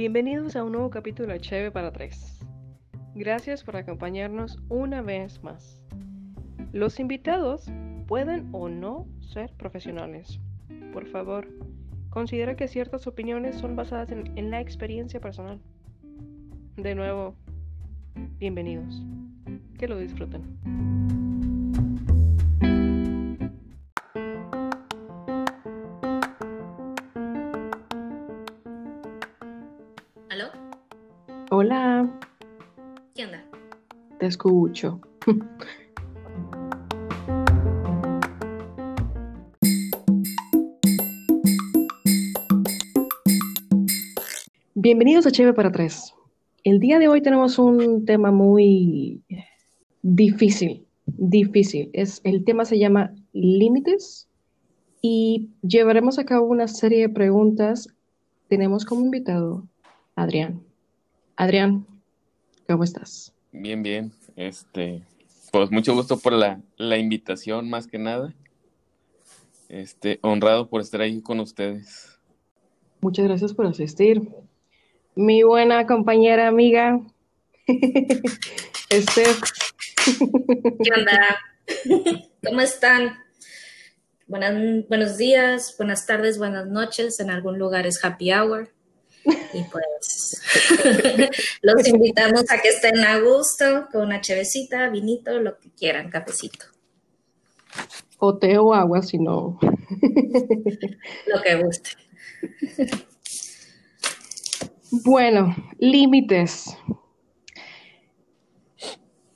Bienvenidos a un nuevo capítulo de Cheve para Tres. Gracias por acompañarnos una vez más. Los invitados pueden o no ser profesionales. Por favor, considera que ciertas opiniones son basadas en, en la experiencia personal. De nuevo, bienvenidos. Que lo disfruten. Escucho. Bienvenidos a Cheve para Tres. El día de hoy tenemos un tema muy difícil, difícil. Es, el tema se llama límites y llevaremos a cabo una serie de preguntas. Tenemos como invitado a Adrián. Adrián, ¿cómo estás? Bien, bien. Este, pues mucho gusto por la, la invitación, más que nada. Este, honrado por estar ahí con ustedes. Muchas gracias por asistir. Mi buena compañera amiga, Steph. ¿Qué onda? ¿Cómo están? Buenas, buenos días, buenas tardes, buenas noches. En algún lugar es happy hour. Y pues los invitamos a que estén a gusto con una chevecita, vinito, lo que quieran, cafecito, O té o agua, si no. lo que guste. Bueno, límites.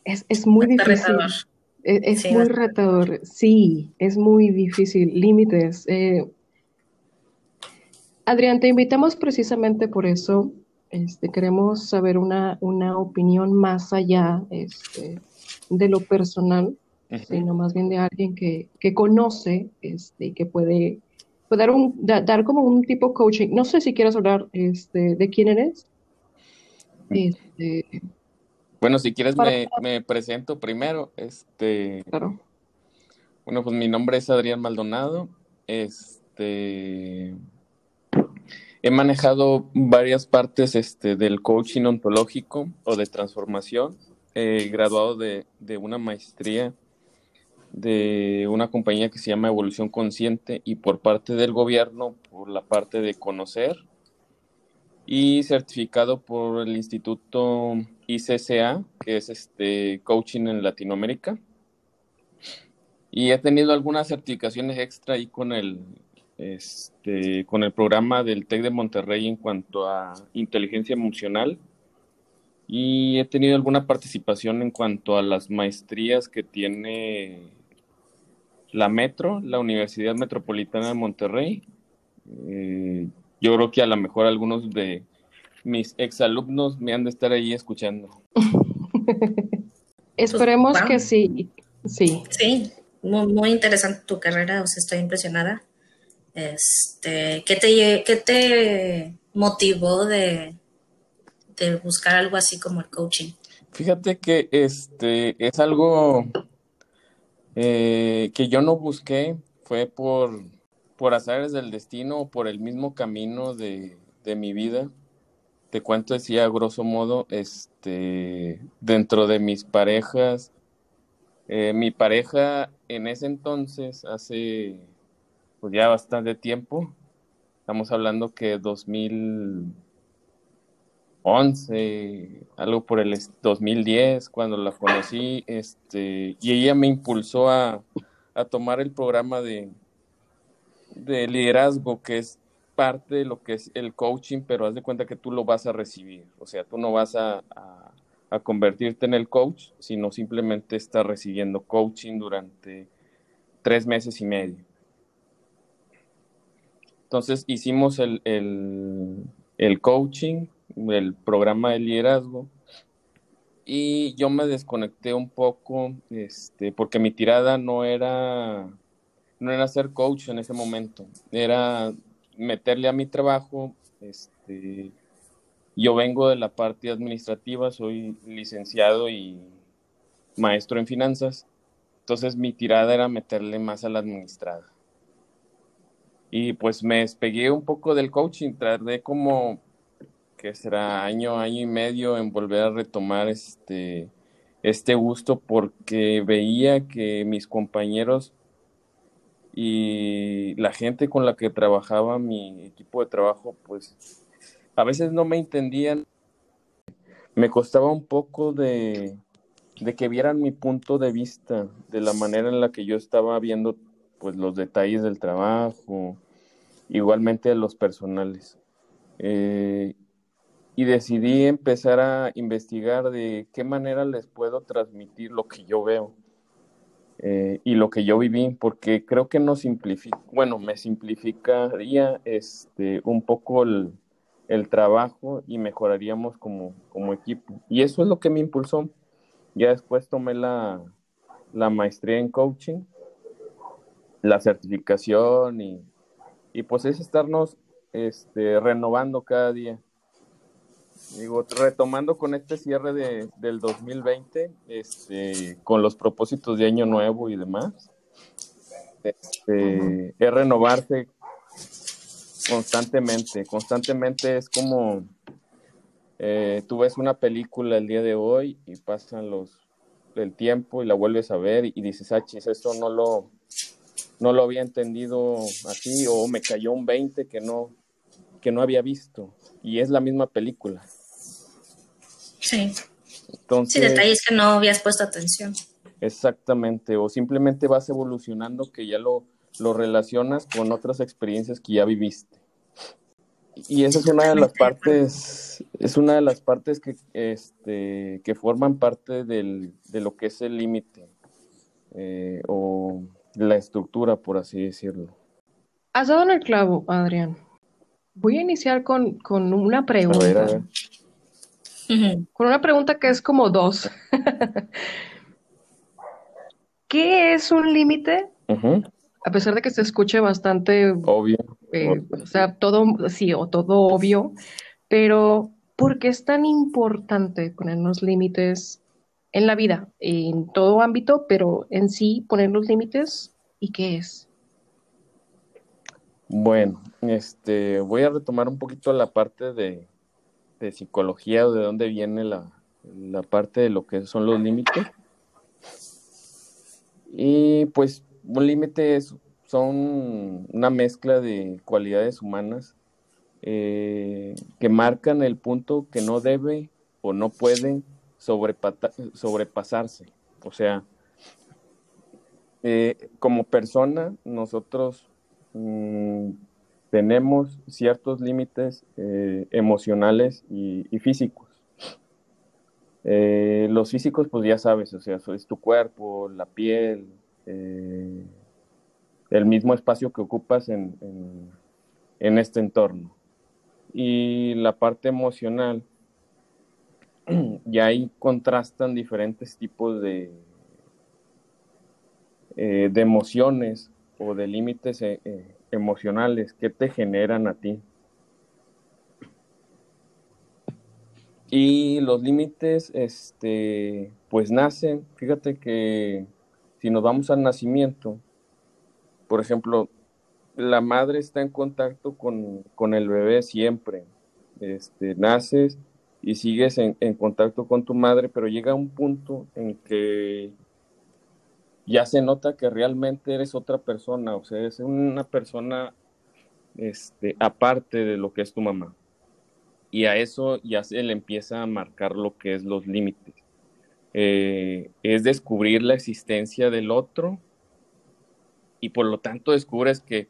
Es, es muy Está difícil. retador. Es, es Sí, muy retador. Sí, es muy difícil. Límites. Eh, Adrián, te invitamos precisamente por eso. Este, queremos saber una, una opinión más allá este, de lo personal, sino más bien de alguien que, que conoce este, y que puede, puede dar, un, da- dar como un tipo coaching. No sé si quieres hablar este, de quién eres. Este, Bueno, si quieres Para- me, me presento primero. Este, claro. bueno, pues mi nombre es Adrián Maldonado. Este, he manejado varias partes este, del coaching ontológico o de transformación. He graduado de, de una maestría de una compañía que se llama Evolución Consciente y por parte del gobierno por la parte de conocer y certificado por el Instituto ICCA, que es este coaching en Latinoamérica. Y he tenido algunas certificaciones extra ahí con el este con el programa del TEC de Monterrey en cuanto a inteligencia emocional. Y he tenido alguna participación en cuanto a las maestrías que tiene la Metro, la Universidad Metropolitana de Monterrey. Eh, yo creo que a lo mejor algunos de mis exalumnos me han de estar ahí escuchando. Esperemos wow. que sí. Sí. Sí, muy, muy interesante tu carrera, o sea, estoy impresionada. Este, ¿qué te, qué te motivó de, de buscar algo así como el coaching? Fíjate que este es algo eh, que yo no busqué, fue por, por azares del destino o por el mismo camino de, de mi vida. Te cuento así a grosso modo, este, dentro de mis parejas, eh, mi pareja en ese entonces, hace pues ya bastante tiempo, estamos hablando que 2011, algo por el est- 2010, cuando la conocí, este, y ella me impulsó a, a tomar el programa de, de liderazgo, que es parte de lo que es el coaching, pero haz de cuenta que tú lo vas a recibir, o sea, tú no vas a, a- a convertirte en el coach, sino simplemente estás recibiendo coaching durante tres meses y medio. Entonces hicimos el, el, coaching, el programa de liderazgo, y yo me desconecté un poco, este, porque mi tirada no era, no era ser coach en ese momento, era meterle a mi trabajo, este, yo vengo de la parte administrativa, soy licenciado y maestro en finanzas, entonces mi tirada era meterle más a la administrada. Y pues me despegué un poco del coaching, traté como que será año, año y medio en volver a retomar este, este gusto porque veía que mis compañeros y la gente con la que trabajaba, mi equipo de trabajo, pues a veces no me entendían. Me costaba un poco de, de que vieran mi punto de vista, de la manera en la que yo estaba viendo pues los detalles del trabajo, igualmente los personales. Eh, y decidí empezar a investigar de qué manera les puedo transmitir lo que yo veo eh, y lo que yo viví, porque creo que no simplifica, bueno, me simplificaría este, un poco el, el trabajo y mejoraríamos como, como, equipo. Y eso es lo que me impulsó. Ya después tomé la, la maestría en coaching, la certificación y, y pues es estarnos este, renovando cada día. Digo, retomando con este cierre de, del 2020, este, con los propósitos de año nuevo y demás, este, es renovarse constantemente. Constantemente es como eh, tú ves una película el día de hoy y pasan los el tiempo y la vuelves a ver y, dices, ah, chis, esto no lo, no lo había entendido así o me cayó un 20 que no, que no había visto y es la misma película. Sí. Entonces, sí, detalles que no habías puesto atención. Exactamente, o simplemente vas evolucionando que ya lo, lo relacionas con otras experiencias que ya viviste. Y esa es una de las partes, es una de las partes que, este, que forman parte del, de lo que es el límite eh, o la estructura, por así decirlo. Has dado en el clavo, Adrián. Voy a iniciar con, una pregunta. Con una pregunta que es como dos. ¿Qué es un límite? A pesar de que se escuche bastante obvio. Eh, o sea, todo, sí, o todo obvio, pero ¿por qué es tan importante ponernos límites en la vida, en todo ámbito, pero en sí poner los límites y qué es? Bueno, este, voy a retomar un poquito la parte de, psicología o de dónde viene la, parte de lo que son los límites. Y pues un límite son una mezcla de cualidades humanas eh, que marcan el punto que no debe o no puede sobrepasarse. O sea, eh, como persona, nosotros Mm, tenemos ciertos límites eh, emocionales y, físicos. Eh, los físicos, pues ya sabes, o sea, es tu cuerpo, la piel, el mismo espacio que ocupas en, en, este entorno. Y la parte emocional, ya ahí contrastan diferentes tipos de, de emociones o de límites eh, eh, emocionales que te generan a ti. Y los límites, este, pues nacen, fíjate que si nos vamos al nacimiento, por ejemplo, la madre está en contacto con, el bebé siempre. Este, naces y sigues en, contacto con tu madre, pero llega un punto en que ya se nota que realmente eres otra persona, o sea, eres una persona este, aparte de lo que es tu mamá. Y a eso ya se le empieza a marcar lo que es los límites. Eh, es descubrir la existencia del otro y por lo tanto descubres que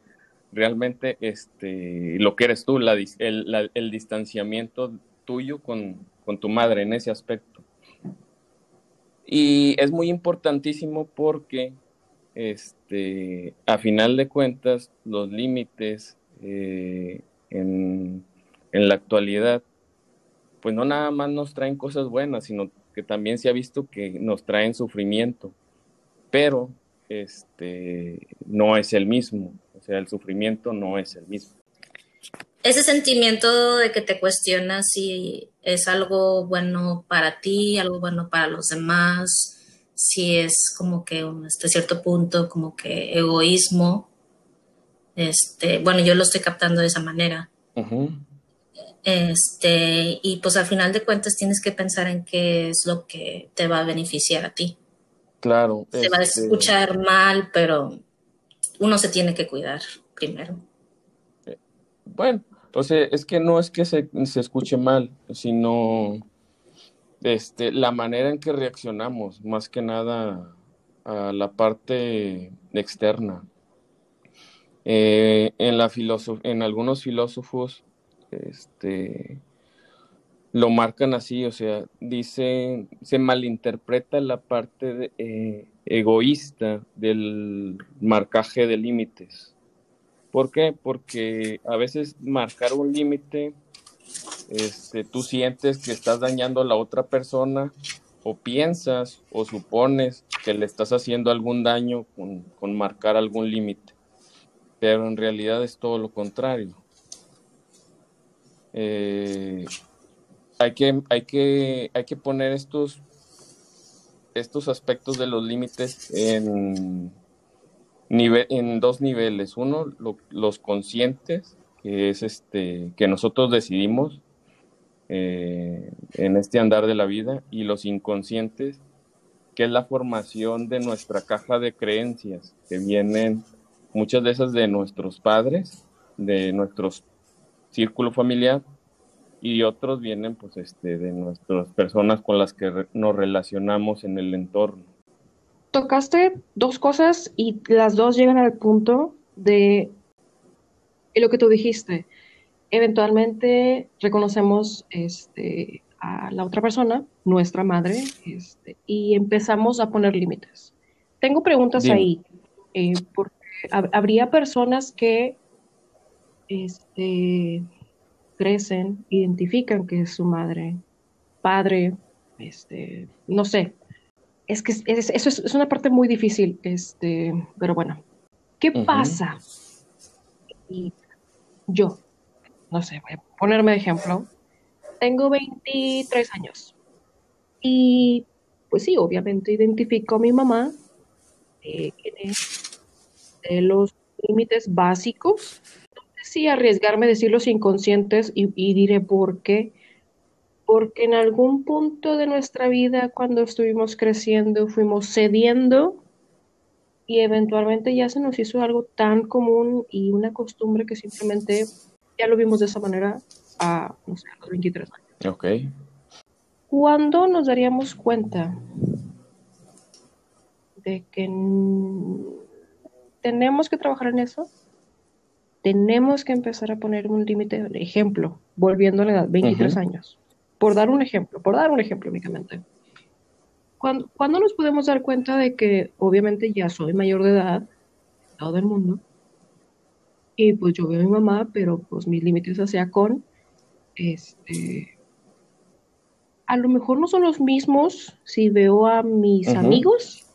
realmente este, lo que eres tú, el, distanciamiento tuyo con, con tu madre en ese aspecto. Y es muy importantísimo porque, este, a final de cuentas, los límites eh, en, en, la actualidad, pues no nada más nos traen cosas buenas, sino que también se ha visto que nos traen sufrimiento, pero este, no es el mismo, o sea, el sufrimiento no es el mismo ese sentimiento de que te cuestionas si es algo bueno para ti, algo bueno para los demás, si es como que hasta cierto punto como que egoísmo. Este, bueno, yo lo estoy captando de esa manera. Este, y pues al final de cuentas tienes que pensar en qué es lo que te va a beneficiar a ti. Claro. Se va a este, escuchar mal, pero uno se tiene que cuidar primero. Bueno, o sea, es que no es que se, se escuche mal, sino este, la manera en que reaccionamos, más que nada a la parte externa. Eh, en, la en algunos filósofos este, lo marcan así, o sea, dice, se malinterpreta la parte eh, egoísta del marcaje de límites. ¿Por qué? Porque a veces marcar un límite, este, tú sientes que estás dañando a la otra persona o piensas o supones que le estás haciendo algún daño con, con marcar algún límite, pero en realidad es todo lo contrario. Eh, hay que, hay que, hay que poner estos, estos aspectos de los límites en, en dos niveles. Uno, lo- los conscientes, que es este, que nosotros decidimos eh, en este andar de la vida, y los inconscientes, que es la formación de nuestra caja de creencias, que vienen muchas de esas de nuestros padres, de nuestro círculo familiar, y otros vienen pues este de nuestras personas con las que nos relacionamos en el entorno. Tocaste dos cosas y las dos llegan al punto de lo que tú dijiste. Eventualmente reconocemos este, a la otra persona, nuestra madre, este, y empezamos a poner límites. Tengo preguntas Dime. ahí, eh, porque hab- habría personas que este, crecen, identifican que es su madre, padre, este, no sé, es que es- es- eso es, es una parte muy difícil, este, pero bueno. ¿Qué pasa? Y yo, no sé, voy a ponerme de ejemplo. Tengo 23 años. Y pues sí, obviamente identifico a mi mamá, eh, de los límites básicos. No sé si arriesgarme a decir los inconscientes y, y diré por qué. Porque en algún punto de nuestra vida, cuando estuvimos creciendo, fuimos cediendo y eventualmente ya se nos hizo algo tan común y una costumbre que simplemente ya lo vimos de esa manera a, no sé, a los 23 años. Ok. ¿Cuándo nos daríamos cuenta de que tenemos que trabajar en eso? Tenemos que empezar a poner un límite, ejemplo, volviendo a la edad, 23 Ujú. años. Por dar un ejemplo, por dar un ejemplo únicamente. ¿Cuándo, cuándo nos podemos dar cuenta de que obviamente ya soy mayor de edad, todo el mundo, y pues yo veo a mi mamá, pero pues mis límites hacia con, este, a lo mejor no son los mismos si veo a mis amigos,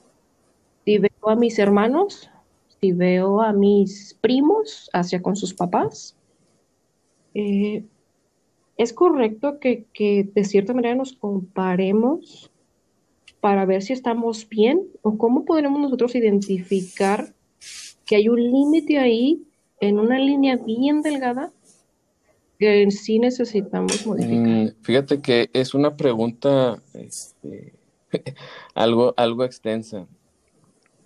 si veo a mis hermanos, si veo a mis primos hacia con sus papás. Eh, es correcto que, que de cierta manera nos comparemos para ver si estamos bien o cómo podremos nosotros identificar que hay un límite ahí en una línea bien delgada que sí necesitamos modificar. Mm, fíjate que es una pregunta este, algo, algo extensa.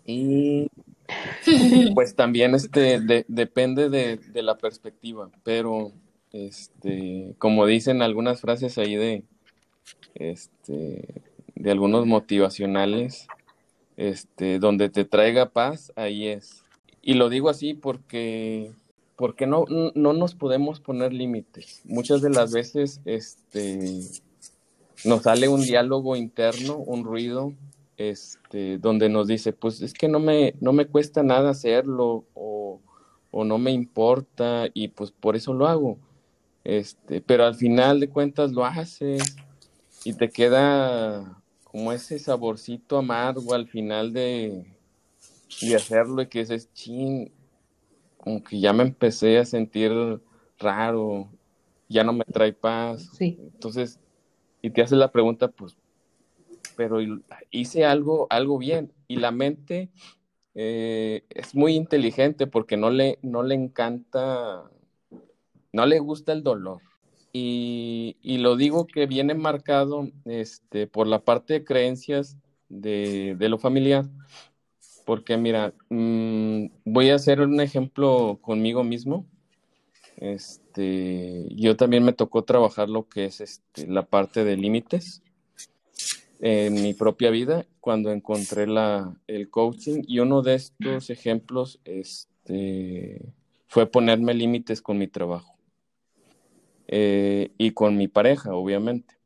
Y pues también este, de- depende de, de la perspectiva, pero este, como dicen algunas frases ahí de, este, de algunos motivacionales, este, donde te traiga paz, ahí es. Y lo digo así porque, porque no, no nos podemos poner límites. Muchas de las veces este, nos sale un diálogo interno, un ruido, este, donde nos dice, pues es que no me, no me cuesta nada hacerlo o, o no me importa y pues por eso lo hago. Este, pero al final de cuentas lo haces y te queda como ese saborcito amargo al final de, de hacerlo y que dices, chin, como que ya me empecé a sentir raro, ya no me trae paz. Sí. Entonces, y te haces la pregunta, pues, pero hice algo, algo bien. Y la mente eh, es muy inteligente porque no le, no le encanta, no le gusta el dolor. y, lo digo que viene marcado este, por la parte de creencias de, lo familiar, porque mira, mmm, voy a hacer un ejemplo conmigo mismo. Este, yo también me tocó trabajar lo que es este, la parte de límites en mi propia vida cuando encontré la, el coaching y uno de estos ejemplos este, fue ponerme límites con mi trabajo eh, y con mi pareja, obviamente.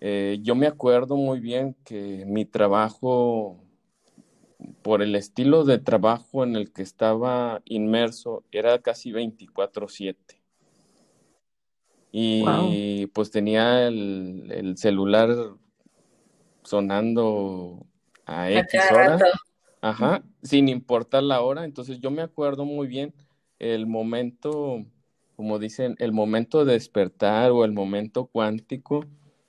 Eh, yo me acuerdo muy bien que mi trabajo, por el estilo de trabajo en el que estaba inmerso, era casi 24/7. Y wow. pues tenía el, el, celular sonando a X hora. Ajá, sin importar la hora. Entonces yo me acuerdo muy bien el momento, como dicen, el momento de despertar o el momento cuántico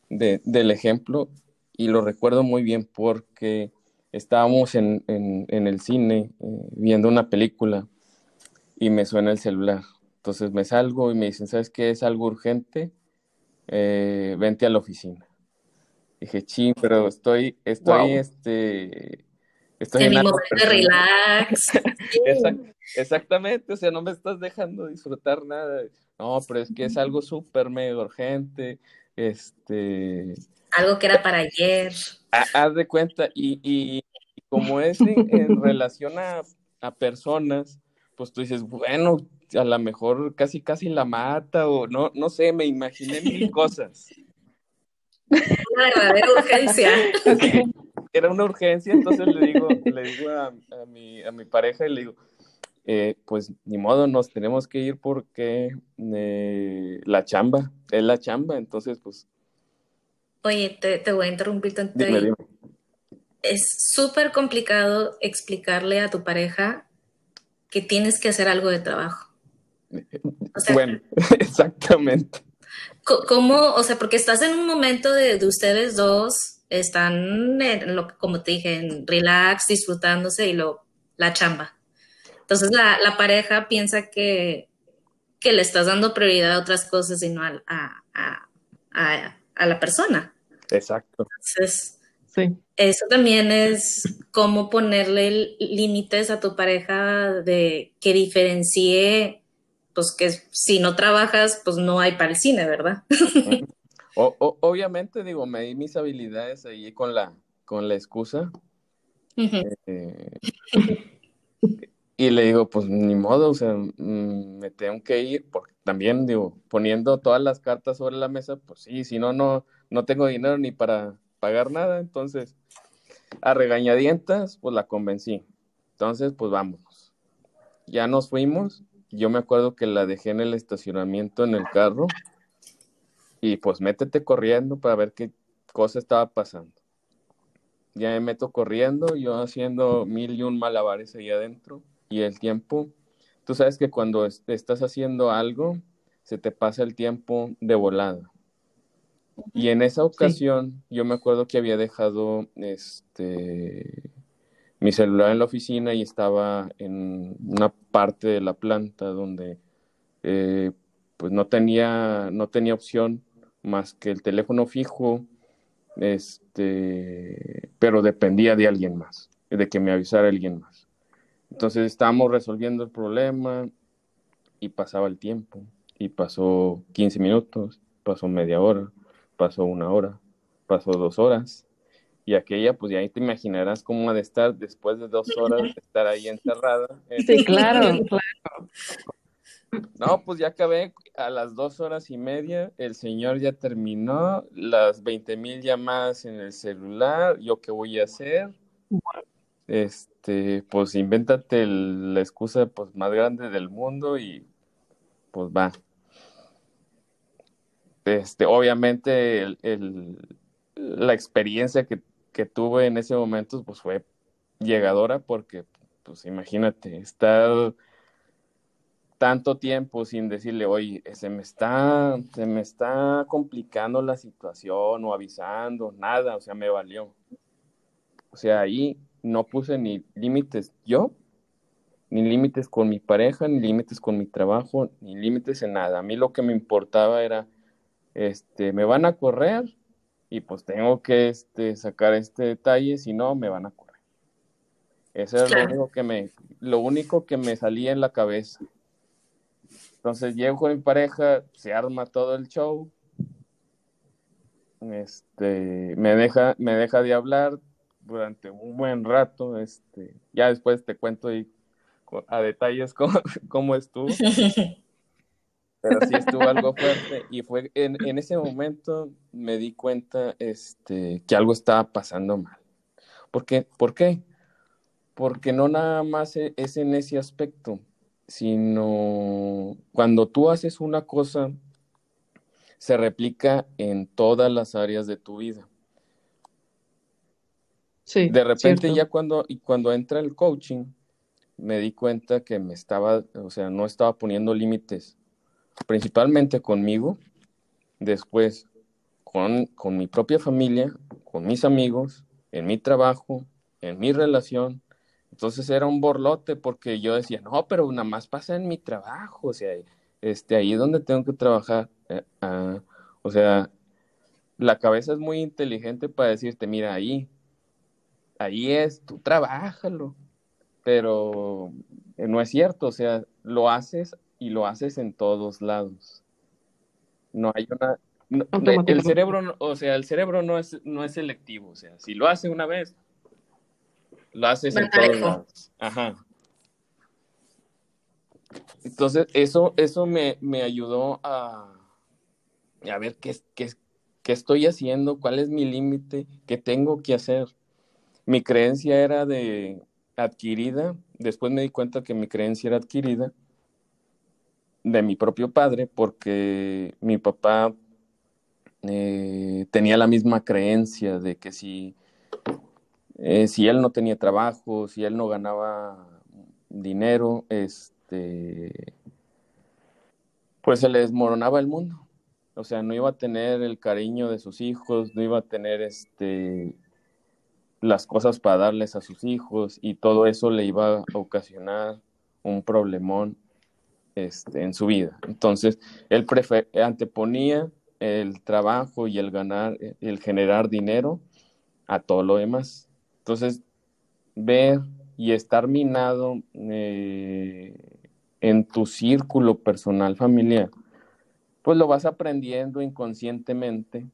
de, del ejemplo. Y lo recuerdo muy bien porque estábamos en, en, en el cine eh, viendo una película y me suena el celular. Entonces me salgo y me dicen, ¿sabes qué? Es algo urgente. Eh, vente a la oficina. Dije, ching, pero estoy, estoy, wow. este, estoy en, en mi momento de relax. Exact, exactamente, o sea, no me estás dejando disfrutar nada. No, pero es que es algo súper mega urgente, este... Algo que era para ayer. Haz de cuenta, y, y, y como es en, en relación a, a personas, pues tú dices, bueno, a lo mejor casi casi la mata o no, no sé, me imaginé mil cosas. Una verdadera urgencia. Era una urgencia, entonces le digo, le digo a, a, mi, a mi pareja y le digo, eh, pues ni modo, nos tenemos que ir porque eh, la chamba, es la chamba, entonces pues... Oye, te, te voy a interrumpir tanto. Dime, dime. Es súper complicado explicarle a tu pareja que tienes que hacer algo de trabajo. O sea, bueno, exactamente. ¿Cómo? O sea, porque estás en un momento de, de ustedes dos, están, en lo, como te dije, en relax, disfrutándose y lo, la chamba. Entonces la, la pareja piensa que, que, le estás dando prioridad a otras cosas y no a, a, a, a la persona. Exacto. Entonces, sí. eso también es cómo ponerle límites a tu pareja de que diferencie pues que si no trabajas, pues no hay para el cine, ¿verdad? O, o, obviamente, digo, me di mis habilidades ahí con la, con la excusa. Uh -huh. eh, y le digo, pues ni modo, o sea, mmm, me tengo que ir, porque también, digo, poniendo todas las cartas sobre la mesa, pues sí, si no, no, no tengo dinero ni para pagar nada, entonces, a regañadientas, pues la convencí. Entonces, pues vámonos. Ya nos fuimos yo me acuerdo que la dejé en el estacionamiento en el carro y pues métete corriendo para ver qué cosa estaba pasando. Ya me meto corriendo, yo haciendo mil y un malabares ahí adentro y el tiempo, tú sabes que cuando estás haciendo algo, se te pasa el tiempo de volada. Y en esa ocasión, sí. yo me acuerdo que había dejado este mi celular en la oficina y estaba en una parte de la planta donde eh, pues no tenía, no tenía opción más que el teléfono fijo, este, pero dependía de alguien más, de que me avisara alguien más. Entonces estábamos resolviendo el problema y pasaba el tiempo, y pasó 15 minutos, pasó media hora, pasó una hora, pasó dos horas, y aquella, pues ya ahí te imaginarás cómo ha de estar después de dos horas de estar ahí encerrada. Sí, claro, claro. No, pues ya acabé a las dos horas y media, el señor ya terminó, las 20 mil llamadas en el celular, ¿yo qué voy a hacer? Este, pues invéntate la excusa pues, más grande del mundo y pues va. Este, obviamente el, el, la experiencia que que tuve en ese momento pues fue llegadora porque pues imagínate estar tanto tiempo sin decirle oye se me está se me está complicando la situación o avisando nada o sea me valió o sea ahí no puse ni límites yo ni límites con mi pareja ni límites con mi trabajo ni límites en nada a mí lo que me importaba era este, me van a correr y pues tengo que este, sacar este detalle, si no, me van a correr. Eso es lo único que me, lo único que me salía en la cabeza. Entonces llego con mi pareja, se arma todo el show, este, me deja, me deja de hablar durante un buen rato, este, ya después te cuento a detalles cómo, cómo estuvo. Pero sí estuvo algo fuerte y fue en, en, ese momento me di cuenta este, que algo estaba pasando mal. ¿Por qué? ¿Por qué? Porque no nada más e, es en ese aspecto, sino cuando tú haces una cosa, se replica en todas las áreas de tu vida. Sí, de repente ya cuando, y cuando entra el coaching, me di cuenta que me estaba, o sea, no estaba poniendo límites principalmente conmigo, después con, con mi propia familia, con mis amigos, en mi trabajo, en mi relación. Entonces era un borlote porque yo decía, no, pero nada más pasa en mi trabajo, o sea, este, ahí es donde tengo que trabajar. Eh, ah, o sea, la cabeza es muy inteligente para decirte, mira, ahí, ahí es, tú trabájalo, pero no es cierto, o sea, lo haces y lo haces en todos lados. No hay una... el cerebro, o sea, el cerebro no es, no es selectivo, o sea, si lo hace una vez, lo haces en todos lados. Ajá. Entonces, eso, eso me, me ayudó a, a ver qué, qué, qué estoy haciendo, cuál es mi límite, qué tengo que hacer. Mi creencia era de adquirida, después me di cuenta que mi creencia era adquirida de mi propio padre porque mi papá eh, tenía la misma creencia de que si, eh, si él no tenía trabajo, si él no ganaba dinero, este, pues se le desmoronaba el mundo. O sea, no iba a tener el cariño de sus hijos, no iba a tener este, las cosas para darles a sus hijos y todo eso le iba a ocasionar un problemón este, en su vida. Entonces, él anteponía el trabajo y el ganar, el generar dinero a todo lo demás. Entonces, ver y estar minado eh, en tu círculo personal familiar, pues lo vas aprendiendo inconscientemente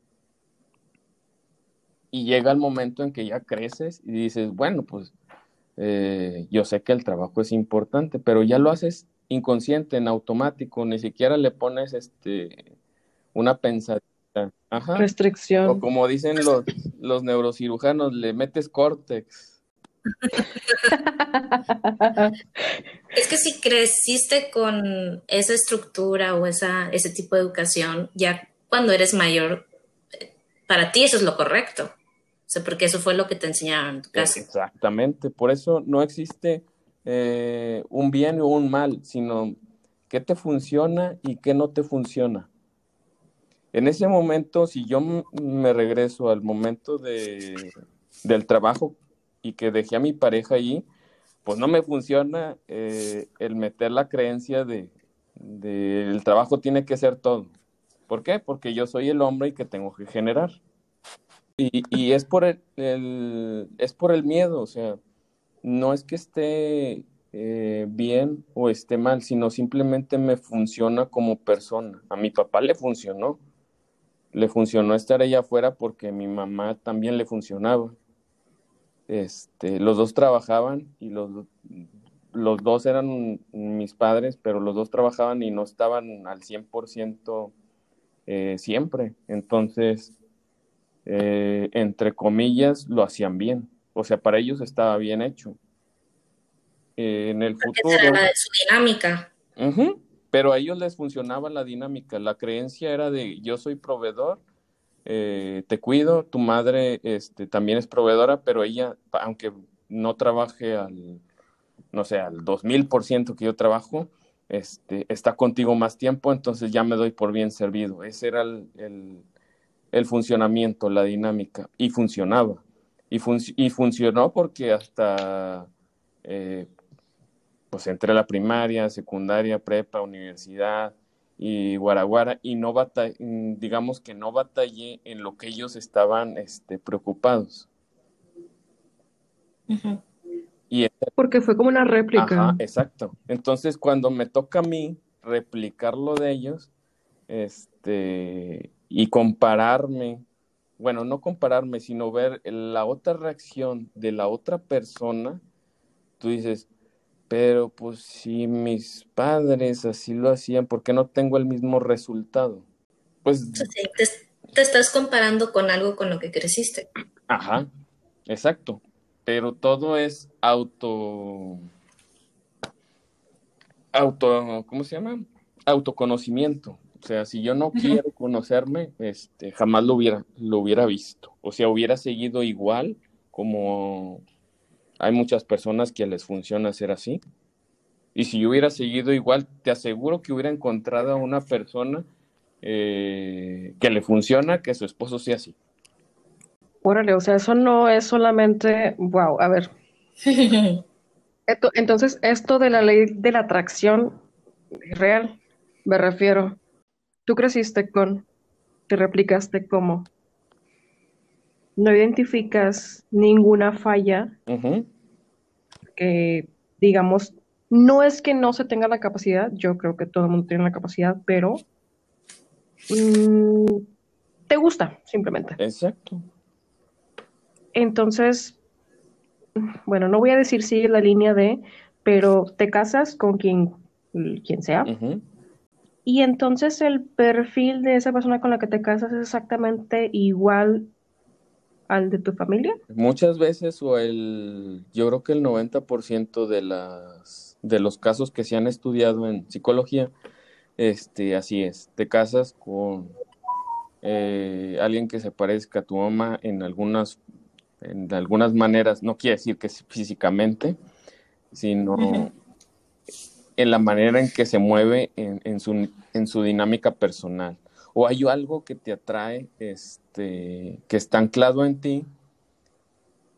y llega el momento en que ya creces y dices, bueno, pues eh, yo sé que el trabajo es importante, pero ya lo haces inconsciente, en automático, ni siquiera le pones este una Restricción. O como dicen los, los neurocirujanos, le metes córtex. es que si creciste con esa estructura o esa, ese tipo de educación, ya cuando eres mayor, para ti eso es lo correcto. O sea, porque eso fue lo que te enseñaron en tu casa. Exactamente, por eso no existe eh, un bien o un mal, sino qué te funciona y qué no te funciona. En ese momento, si yo me regreso al momento de, del trabajo y que dejé a mi pareja ahí, pues no me funciona eh, el meter la creencia de, el trabajo tiene que ser todo. ¿Por qué? Porque yo soy el hombre y que tengo que generar. Y, y es, por el, es por el miedo, o sea, no es que esté eh, bien o esté mal, sino simplemente me funciona como persona. A mi papá le funcionó. Le funcionó estar allá afuera porque mi mamá también le funcionaba. Este, los dos trabajaban y los, los dos eran mis padres, pero los dos trabajaban y no estaban al 100% eh, siempre. Entonces, eh, entre comillas, lo hacían bien. O sea, para ellos estaba bien hecho. Eh, en el futuro. Era su dinámica. Pero a ellos les funcionaba la dinámica. La creencia era de yo soy proveedor, eh, te cuido, tu madre este, también es proveedora, pero ella, aunque no trabaje al, no sé, al 2000% que yo trabajo, este, está contigo más tiempo, entonces ya me doy por bien servido. Ese era el, el funcionamiento, la dinámica, y funcionaba. Y, y funcionó porque hasta, eh, pues entre la primaria, secundaria, prepa, universidad, y Guaraguara y no batallé, digamos que no batallé en lo que ellos estaban este, preocupados. y Porque fue como una réplica. Ajá, exacto. Entonces, cuando me toca a mí replicar lo de ellos, este, y compararme, bueno, no compararme, sino ver la otra reacción de la otra persona, tú dices, pero pues si mis padres así lo hacían, ¿por qué no tengo el mismo resultado? Pues... te, estás comparando con algo con lo que creciste. Ajá, exacto. Pero todo es auto... Auto... ¿Cómo se llama? Autoconocimiento. O sea, si yo no quiero conocerme, este, jamás lo hubiera, lo hubiera visto. O sea, hubiera seguido igual como hay muchas personas que les funciona ser así. Y si yo hubiera seguido igual, te aseguro que hubiera encontrado a una persona eh, que le funciona que su esposo sea así. Órale, o sea, eso no es solamente, wow, a ver. entonces, esto de la ley de la atracción real, me refiero. Tú creciste con, te replicaste como no identificas ninguna falla que, digamos, no es que no se tenga la capacidad, yo creo que todo el mundo tiene la capacidad, pero mm, te gusta, simplemente. Exacto. Entonces, bueno, no voy a decir sigue la línea de, pero te casas con quien, quien sea. Y entonces el perfil de esa persona con la que te casas es exactamente igual al de tu familia? Muchas veces o el, yo creo que el 90% de las de los casos que se han estudiado en psicología, este, así es, te casas con eh, alguien que se parezca a tu mamá en algunas, en algunas maneras, no quiere decir que físicamente, sino en la manera en que se mueve en, su, en su dinámica personal o hay algo que te atrae, este, que está anclado en ti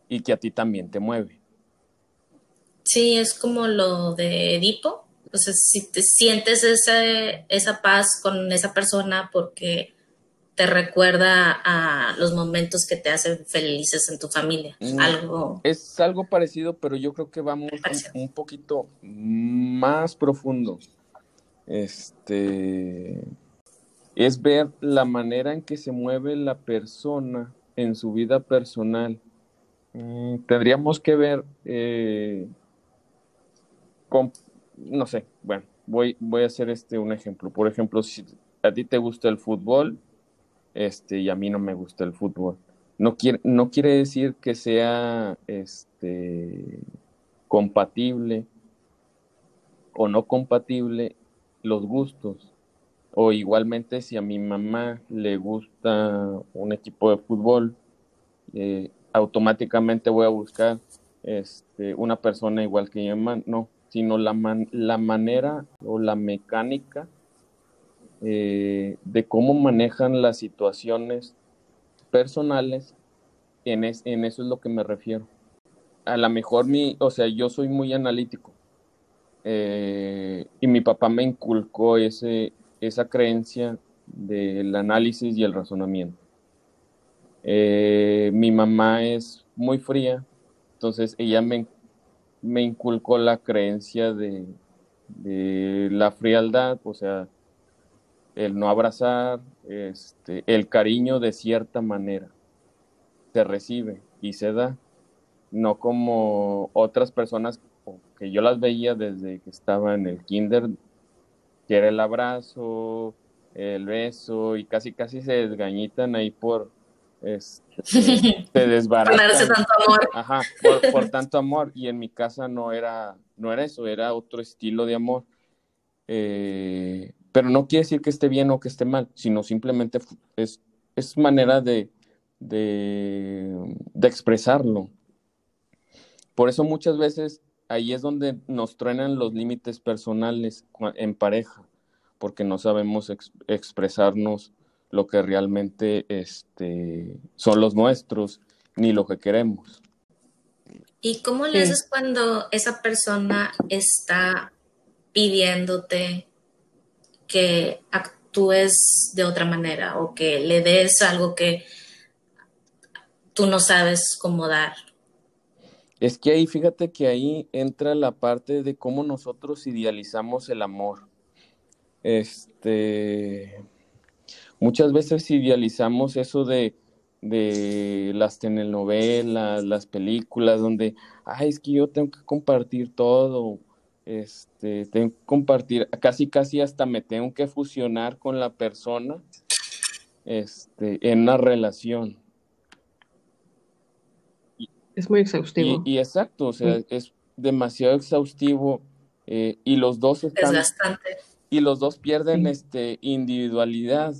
y que a ti también te mueve. Sí, es como lo de Edipo. O sea, si te sientes esa, esa paz con esa persona porque te recuerda a los momentos que te hacen felices en tu familia. Mm, algo. Es algo parecido, pero yo creo que vamos un, un, poquito más profundo. Este es ver la manera en que se mueve la persona en su vida personal. Mm, tendríamos que ver, eh, no sé, bueno, voy, voy a hacer este un ejemplo. Por ejemplo, si a ti te gusta el fútbol, este, y a mí no me gusta el fútbol. No quiere, no quiere decir que sea este, compatible o no compatible los gustos. O igualmente si a mi mamá le gusta un equipo de fútbol, eh, automáticamente voy a buscar este, una persona igual que mamá. No, sino la, la manera o la mecánica eh, de cómo manejan las situaciones personales, en, en eso es lo que me refiero. A lo mejor mi, o sea, yo soy muy analítico eh, y mi papá me inculcó ese, esa creencia del análisis y el razonamiento. Eh, mi mamá es muy fría, entonces ella me, inculcó la creencia de, de, la frialdad, o sea, el no abrazar, este, el cariño de cierta manera se recibe y se da, no como otras personas que yo las veía desde que estaba en el kinder quiere el abrazo, el beso y casi casi se desgañitan ahí por este, se desbaratan. tanto amor. Ajá, por, tanto amor. Y en mi casa no era, no era eso, era otro estilo de amor. Eh, pero no quiere decir que esté bien o que esté mal, sino simplemente es, es manera de, de, de expresarlo. Por eso muchas veces ahí es donde nos truenan los límites personales en pareja, porque no sabemos expresarnos lo que realmente este, son los nuestros, ni lo que queremos. ¿Y cómo le haces cuando esa persona está pidiéndote que actúes de otra manera o que le des algo que tú no sabes cómo dar. Es que ahí, fíjate que ahí entra la parte de cómo nosotros idealizamos el amor. Este, muchas veces idealizamos eso de, de las telenovelas, las películas, donde, ay, es que yo tengo que compartir todo, este, tengo que compartir, casi casi hasta me tengo que fusionar con la persona, este, en una relación. Es muy exhaustivo. Y, exacto, o sea, es demasiado exhaustivo eh, y los dos están... Y los dos pierden este, individualidad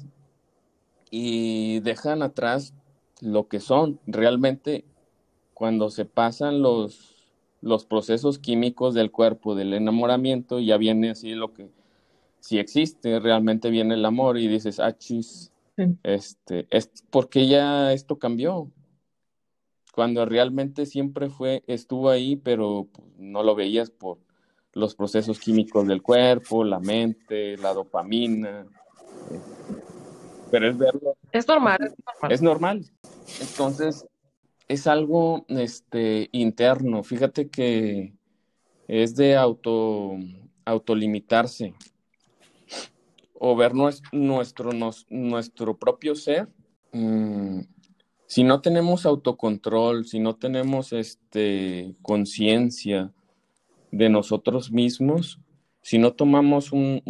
y dejan atrás lo que son. Realmente, cuando se pasan los, los procesos químicos del cuerpo, del enamoramiento, ya viene así lo que, si existe, realmente viene el amor y dices, ah, chis, este, es porque ya esto cambió. Cuando realmente siempre fue, estuvo ahí, pero pues, no lo veías por los procesos químicos del cuerpo, la mente, la dopamina. Pero es verlo. Es normal. Es normal. Entonces, es algo este, interno. Fíjate que es de auto, autolimitarse o ver nuestro, nuestro propio ser. Mm, si no tenemos autocontrol, si no tenemos este, conciencia, de nosotros mismos, si no tomamos un,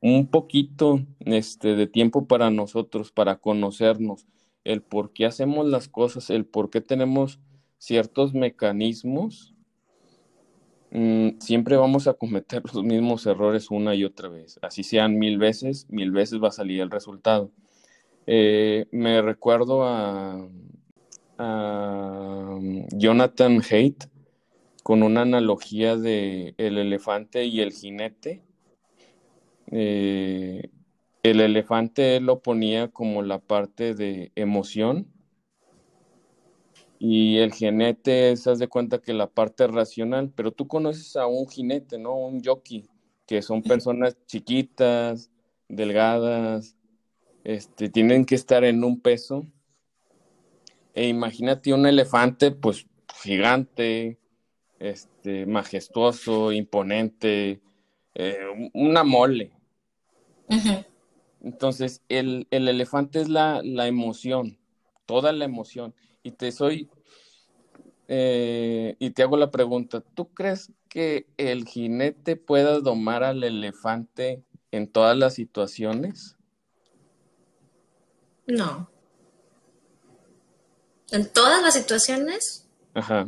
un, poquito este, de tiempo para nosotros, para conocernos, el por qué hacemos las cosas, el por qué tenemos ciertos mecanismos, mm, siempre vamos a cometer los mismos errores una y otra vez. Así sean mil veces, mil veces va a salir el resultado. Eh, me recuerdo a, a Jonathan Haidt, con una analogía de el elefante y el jinete. Eh, el elefante lo ponía como la parte de emoción y el jinete se de cuenta que la parte racional, pero tú conoces a un jinete, ¿no? Un jockey, que son personas chiquitas, delgadas, este, tienen que estar en un peso. E imagínate un elefante, pues gigante, este, majestuoso, imponente, eh, una mole. Entonces, el, elefante es la, emoción, toda la emoción. Y te soy, eh, y te hago la pregunta, ¿tú crees que el jinete pueda domar al elefante en todas las situaciones? No. ¿En todas las situaciones? Ajá.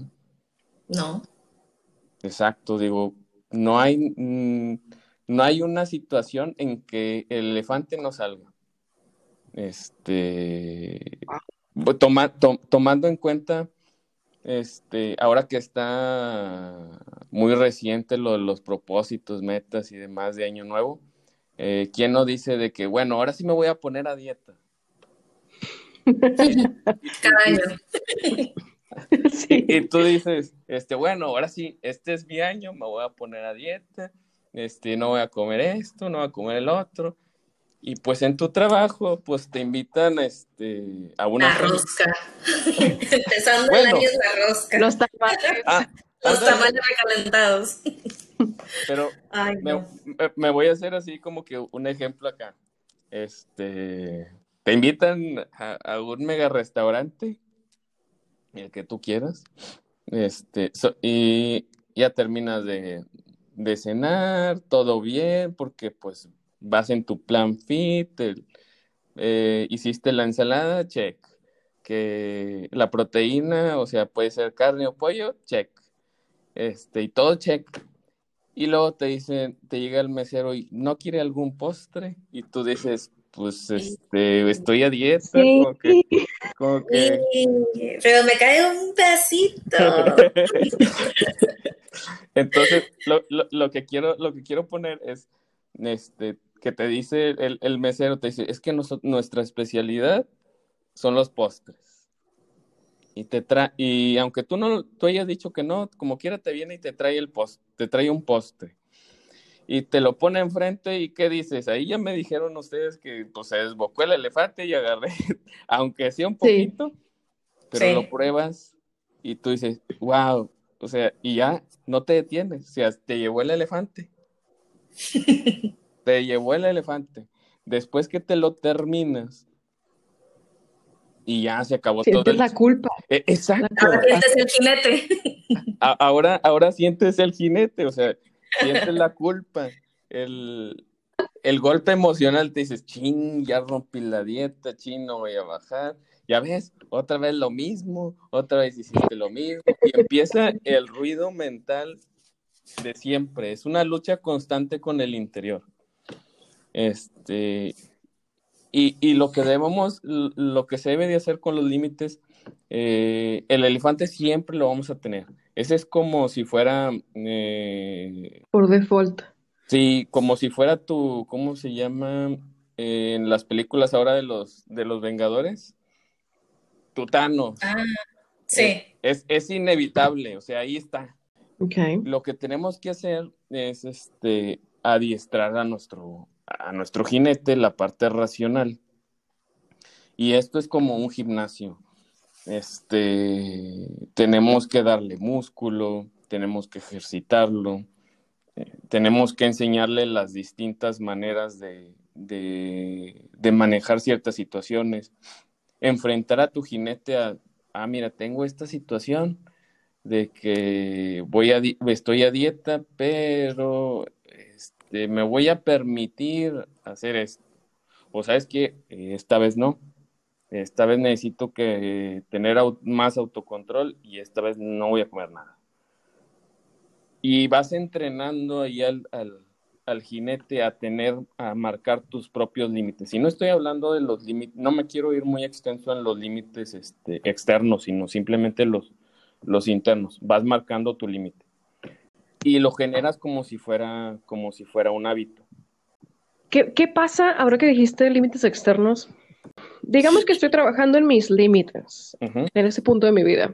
No. Exacto, digo, no hay, mm, no hay una situación en que el elefante no salga. Este, tomando en cuenta, este, ahora que está muy reciente lo de los propósitos, metas y demás de Año Nuevo, eh, ¿quién no dice de que, bueno, ahora sí me voy a poner a dieta? Cada año. Y, tú dices, este, bueno, ahora sí, este es mi año, me voy a poner a dieta, este, no voy a comer esto, no voy a comer el otro. Y pues en tu trabajo, pues te invitan este, a una... La rosca. Empezando el año es la rosca. Los tamales. Ah, Los tamales recalentados. Pero me, voy a hacer así como que un ejemplo acá. Este, te invitan a, un mega restaurante el que tú quieras. Este, y ya terminas de, cenar, todo bien, porque pues vas en tu plan fit, eh, hiciste la ensalada, check. Que la proteína, o sea, puede ser carne o pollo, check. Este, y todo check. Y luego te dicen, te llega el mesero y no quiere algún postre, y tú dices, pues este, estoy a dieta, como que, como que... pero me cae un pedacito. Entonces, lo, lo, lo, que quiero, lo que quiero poner es, este, que te dice el, el mesero, te dice, es que nuestra especialidad son los postres. Y te trae, y aunque tú no, tú hayas dicho que no, como quiera te viene y te trae el post, te trae un postre. Y te lo pone enfrente y ¿qué dices? Ahí ya me dijeron ustedes que pues se desbocó el elefante y agarré, aunque sea un poquito, pero lo pruebas y tú dices, wow, o sea, y ya no te detienes, o sea, te llevó el elefante. te llevó el elefante. Después que te lo terminas, y ya se acabó todo. Sientes la culpa. E, exacto. Ahora sientes el jinete. ahora, ahora sientes el jinete, o sea, sientes la culpa. El, el golpe emocional te dices, chin, ya rompí la dieta, chin, no voy a bajar. Ya ves, otra vez lo mismo, otra vez hiciste lo mismo. Y empieza el ruido mental de siempre. Es una lucha constante con el interior. Este, y, lo que debemos, lo que se debe de hacer con los límites, eh, el elefante siempre lo vamos a tener. Ese es como si fuera... Eh, Por default. Sí, como si fuera tu, ¿cómo se llama? Eh, en las películas ahora de los, de los Vengadores. Tutano. Ah, sí. Es, es, inevitable, o sea, ahí está. Okay. Lo que tenemos que hacer es este adiestrar a nuestro, a nuestro jinete la parte racional. Y esto es como un gimnasio. Este, tenemos que darle músculo, tenemos que ejercitarlo, eh, tenemos que enseñarle las distintas maneras de, de, manejar ciertas situaciones, enfrentar a tu jinete a, ah, mira, tengo esta situación de que voy a, estoy a dieta, pero este, me voy a permitir hacer esto. O sabes que esta vez no. Esta vez necesito que tener más autocontrol y esta vez no voy a comer nada. Y vas entrenando ahí al, al, jinete a tener, a marcar tus propios límites. Y no estoy hablando de los límites, no me quiero ir muy extenso en los límites este, externos, sino simplemente los, los internos. Vas marcando tu límite y lo generas como si fuera, como si fuera un hábito. ¿Qué, qué pasa ahora que dijiste límites externos? Digamos que estoy trabajando en mis límites, en ese punto de mi vida.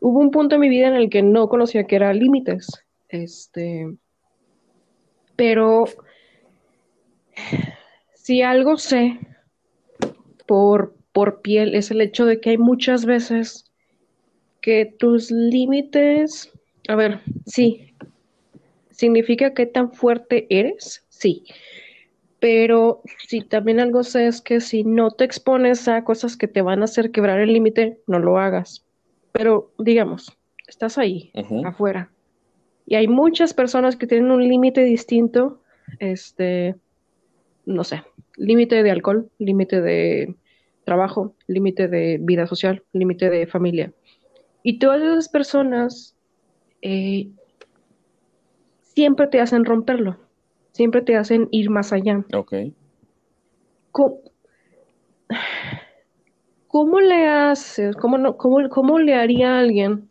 Hubo un punto en mi vida en el que no conocía que eran límites. Este, pero si algo sé por, por piel es el hecho de que hay muchas veces que tus límites, a ver, sí, ¿Significa qué tan fuerte eres? Sí. Pero si también algo sé es que si no te expones a cosas que te van a hacer quebrar el límite, no lo hagas. Pero digamos, estás ahí, afuera. Y hay muchas personas que tienen un límite distinto, este, no sé, límite de alcohol, límite de trabajo, límite de vida social, límite de familia. Y todas esas personas eh, siempre te hacen romperlo, siempre te hacen ir más allá. Ok. ¿Cómo, le haces, cómo, no, cómo, cómo le haría a alguien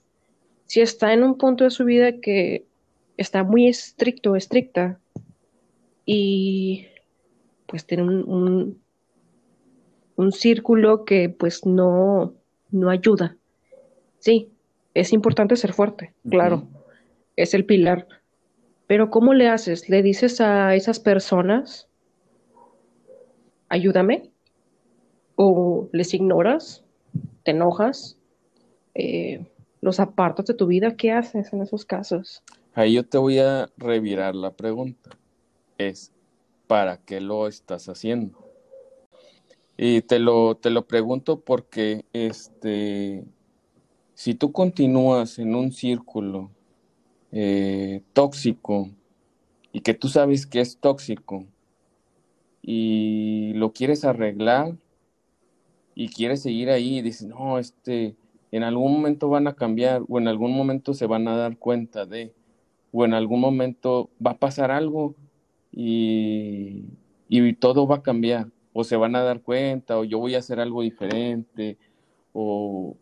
si está en un punto de su vida que está muy estricto, estricta, y pues tiene un, un, círculo que pues no, no ayuda. Sí, es importante ser fuerte, claro, es el pilar, pero ¿cómo le haces? ¿Le dices a esas personas, ayúdame? ¿O les ignoras? ¿Te enojas? Eh, ¿Los apartas de tu vida? ¿Qué haces en esos casos? Ahí yo te voy a revirar la pregunta. Es, ¿para qué lo estás haciendo? Y te lo, te lo pregunto porque este, si tú continúas en un círculo eh, tóxico y que tú sabes que es tóxico y lo quieres arreglar y quieres seguir ahí y dices, no, este, en algún momento van a cambiar o en algún momento se van a dar cuenta de, o en algún momento va a pasar algo y, y todo va a cambiar, o se van a dar cuenta, o yo voy a hacer algo diferente, o,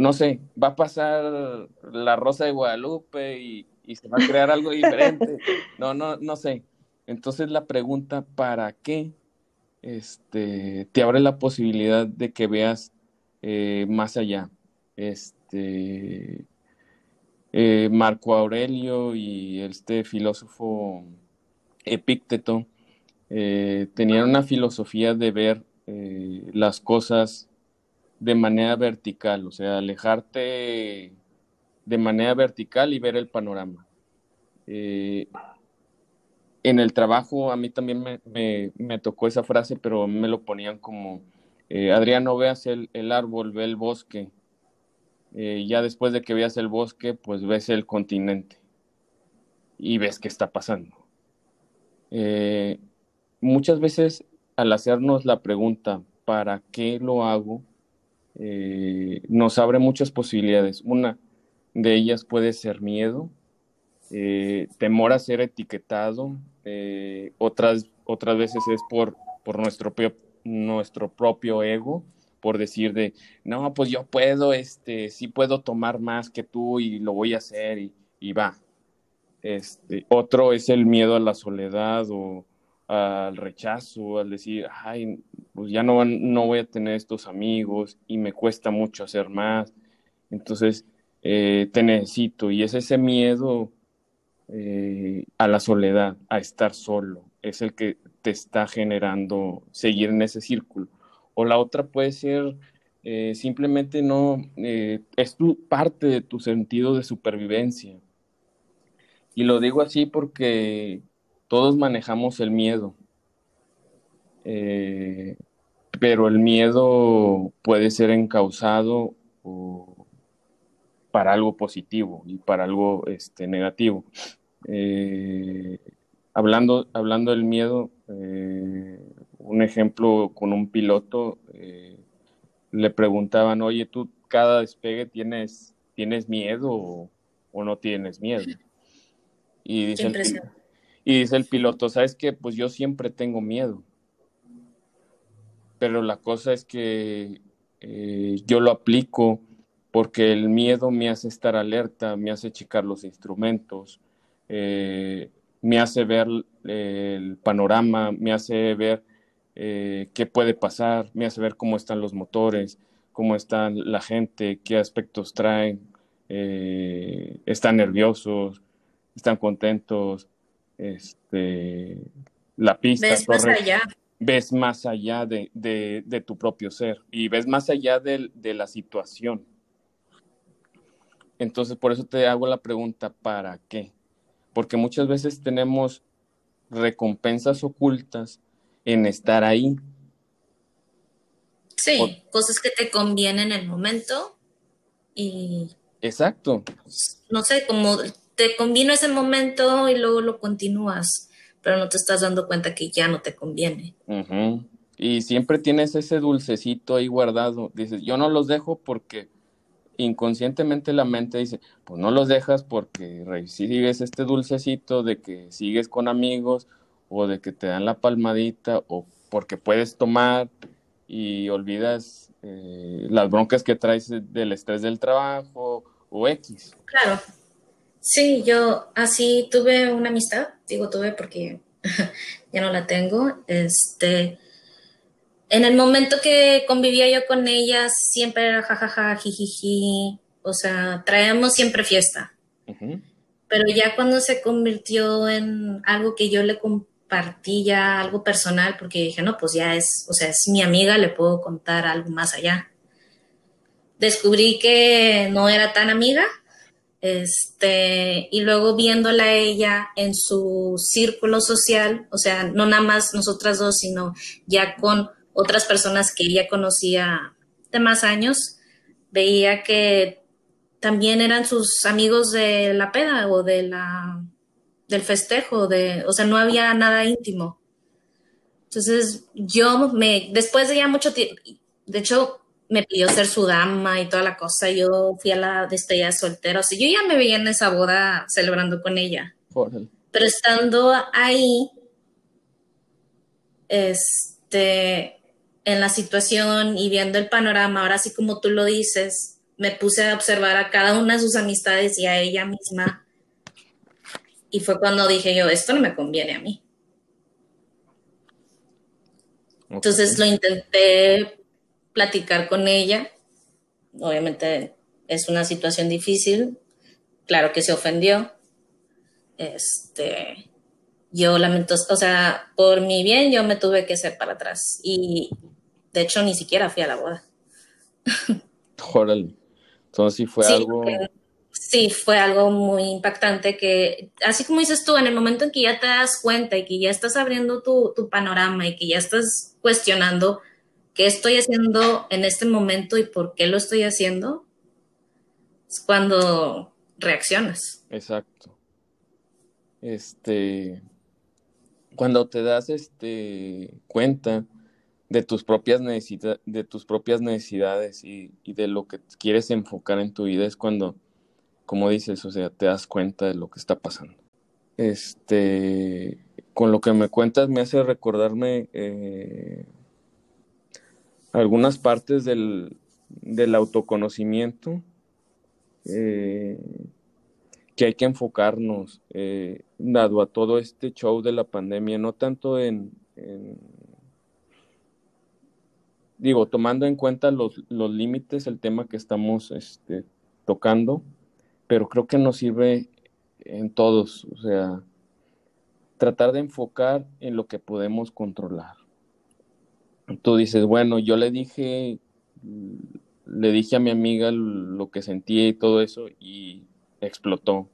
no sé, va a pasar la Rosa de Guadalupe y, se va a crear algo diferente. No, no, no sé. Entonces la pregunta, ¿para qué? Este, te abre la posibilidad de que veas eh, más allá. Este, eh, Marco Aurelio y este filósofo Epícteto, eh, tenían una filosofía de ver las cosas de manera vertical, o sea, alejarte de manera vertical y ver el panorama. Eh, en el trabajo a mí también me, tocó esa frase, pero me lo ponían como, eh, Adrián, no veas el, árbol, ve el bosque. Eh, ya después de que veas el bosque, pues ves el continente y ves qué está pasando. Eh, muchas veces al hacernos la pregunta, ¿para qué lo hago? Nos abre muchas posibilidades. Una de ellas puede ser miedo, temor a ser etiquetado, eh, otras, otras veces es por, por nuestro, nuestro propio ego, por decir de, no, pues yo puedo, este, sí puedo tomar más que tú y lo voy a hacer y, y va. Este, otro es el miedo a la soledad o al rechazo, al decir, ay, pues ya no, no voy a tener estos amigos y me cuesta mucho hacer más. Entonces, eh, te necesito. Y es ese miedo eh, a la soledad, a estar solo, es el que te está generando seguir en ese círculo. O la otra puede ser eh, simplemente no, eh, es tu, parte de tu sentido de supervivencia. Y lo digo así porque todos manejamos el miedo, pero el miedo puede ser encausado para algo positivo y para algo este, negativo. Eh, hablando, hablando del miedo, eh, un ejemplo con un piloto, eh, le preguntaban, oye, tú cada despegue tienes, tienes miedo o, no tienes miedo. Y dice, el, y dice el piloto, ¿sabes qué? Pues yo siempre tengo miedo. Pero la cosa es que yo lo aplico porque el miedo me hace estar alerta, me hace checar los instrumentos, eh, me hace ver el panorama, me hace ver eh, qué puede pasar, me hace ver cómo están los motores, cómo está la gente, qué aspectos traen, eh, están nerviosos, están contentos, este, la pista. Ves más allá. Ves más allá de, tu propio ser y ves más allá de la situación. Entonces, por eso te hago la pregunta, ¿para qué? porque muchas veces tenemos recompensas ocultas en estar ahí. Sí, cosas que te convienen en el momento y... Exacto. No sé, como te convino ese momento y luego lo continúas, pero no te estás dando cuenta que ya no te conviene. Y siempre tienes ese dulcecito ahí guardado. Dices, yo no los dejo porque inconscientemente la mente dice, pues no los dejas porque recibes este dulcecito de que sigues con amigos o de que te dan la palmadita o porque puedes tomar y olvidas eh, las broncas que traes del estrés del trabajo o X. Claro. Sí, yo así tuve una amistad, digo tuve porque ya no la tengo, este, en el momento que convivía yo con ella, siempre era jajaja, jijiji, o sea, traíamos siempre fiesta. Pero ya cuando se convirtió en algo que yo le compartí ya algo personal, porque dije, no, pues ya es, o sea, es mi amiga, le puedo contar algo más allá. Descubrí que no era tan amiga, este, y luego viéndola ella en su círculo social, o sea, no nada más nosotras dos, sino ya con otras personas que ella conocía de más años, veía que también eran sus amigos de la peda o de la, del festejo, de, o sea, no había nada íntimo. Entonces yo me, después de ya mucho tiempo, de hecho me pidió ser su dama y toda la cosa, yo fui a la despedida soltera, o sea, yo ya me veía en esa boda celebrando con ella. Pero estando ahí, este, en la situación y viendo el panorama, ahora sí como tú lo dices, me puse a observar a cada una de sus amistades y a ella misma. Y fue cuando dije yo, esto no me conviene a mí. Entonces lo intenté platicar con ella. Obviamente es una situación difícil. Claro que se ofendió. Este, yo lamento, o sea, por mi bien yo me tuve que hacer para atrás y de hecho ni siquiera fui a la boda. Órale. Entonces sí fue algo... Sí, fue algo muy impactante que, así como dices tú, en el momento en que ya te das cuenta y que ya estás abriendo tu, tu panorama y que ya estás cuestionando qué estoy haciendo en este momento y por qué lo estoy haciendo, es cuando reaccionas. Exacto. Este, cuando te das este cuenta de tus propias de tus propias necesidades y, de lo que quieres enfocar en tu vida es cuando, como dices, o sea, te das cuenta de lo que está pasando. Este, con lo que me cuentas me hace recordarme eh, algunas partes del, del autoconocimiento eh, que hay que enfocarnos, eh, dado a todo este show de la pandemia, no tanto en, digo, tomando en cuenta los, límites, el tema que estamos este, tocando, pero creo que nos sirve en todos, o sea, tratar de enfocar en lo que podemos controlar. Tú dices, bueno, yo le dije, le dije a mi amiga lo que sentía y todo eso, y explotó.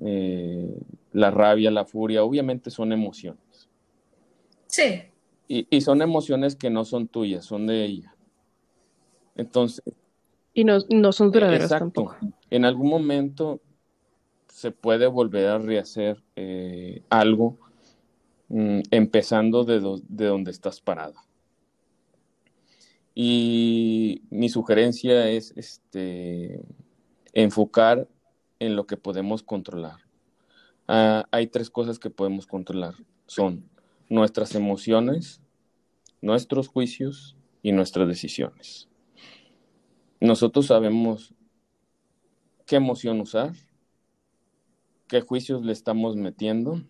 Eh, la rabia, la furia, obviamente son emociones. Sí. Y, son emociones que no son tuyas, son de ella. Entonces. Y no, son duraderas tampoco. En algún momento se puede volver a rehacer eh, algo mm, empezando de, de donde estás parada. Y mi sugerencia es este, enfocar en lo que podemos controlar. Ah, hay tres cosas que podemos controlar. Son nuestras emociones, nuestros juicios y nuestras decisiones. Nosotros sabemos qué emoción usar, qué juicios le estamos metiendo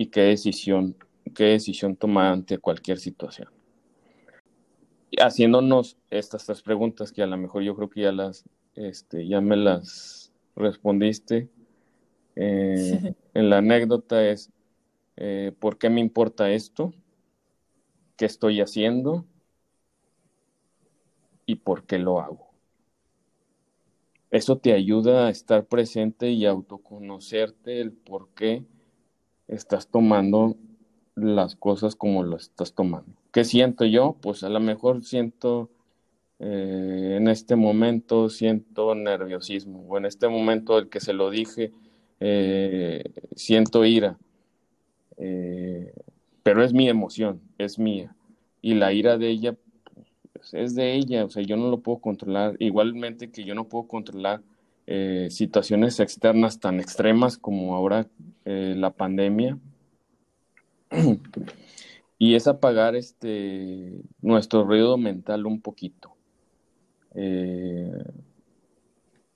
y qué decisión, qué decisión tomar ante cualquier situación. Haciéndonos estas tres preguntas que a lo mejor yo creo que ya las, este, ya me las respondiste. Eh, en la anécdota es, eh, ¿por qué me importa esto? ¿Qué estoy haciendo? ¿Y por qué lo hago? Eso te ayuda a estar presente y autoconocerte el por qué estás tomando las cosas como lo estás tomando. ¿Qué siento yo? Pues a lo mejor siento eh, en este momento siento nerviosismo o en este momento el que se lo dije eh, siento ira, eh, pero es mi emoción, es mía y la ira de ella pues, es de ella, o sea, yo no lo puedo controlar, igualmente que yo no puedo controlar situaciones externas tan extremas como ahora la pandemia. y es apagar este nuestro ruido mental un poquito. Eh,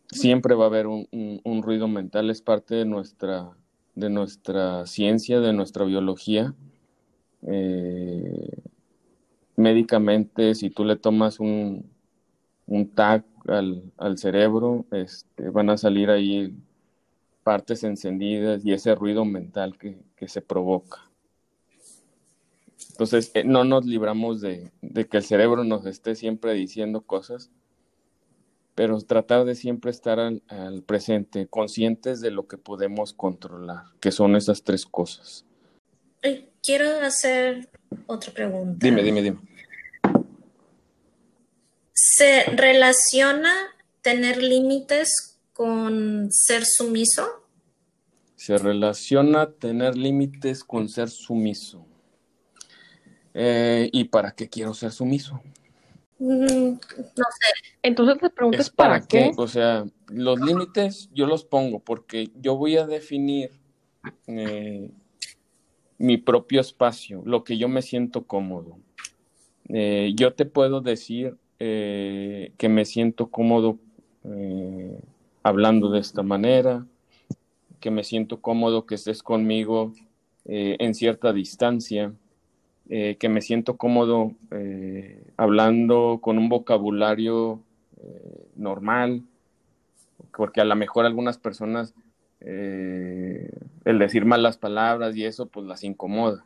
siempre va a haber un, ruido mental, es parte de nuestra, de nuestra ciencia, de nuestra biología. Eh, médicamente, si tú le tomas un, un tag al, cerebro, este, van a salir ahí partes encendidas y ese ruido mental que se provoca. Entonces, eh, no nos libramos de, que el cerebro nos esté siempre diciendo cosas, pero tratar de siempre estar al, presente, conscientes de lo que podemos controlar, que son esas tres cosas. Quiero hacer otra pregunta. Dime, dime, dime. ¿Se relaciona tener límites con ser sumiso? Se relaciona tener límites con ser sumiso. Eh, ¿Y para qué quiero ser sumiso? Mm, no sé. Entonces te preguntas para, qué? O sea, los límites yo los pongo porque yo voy a definir eh, mi propio espacio, lo que yo me siento cómodo. Eh, yo te puedo decir que me siento cómodo hablando de esta manera, que me siento cómodo que estés conmigo en cierta distancia eh, que me siento cómodo eh, hablando con un vocabulario eh, normal, porque a lo mejor algunas personas eh, el decir malas palabras y eso pues las incomoda.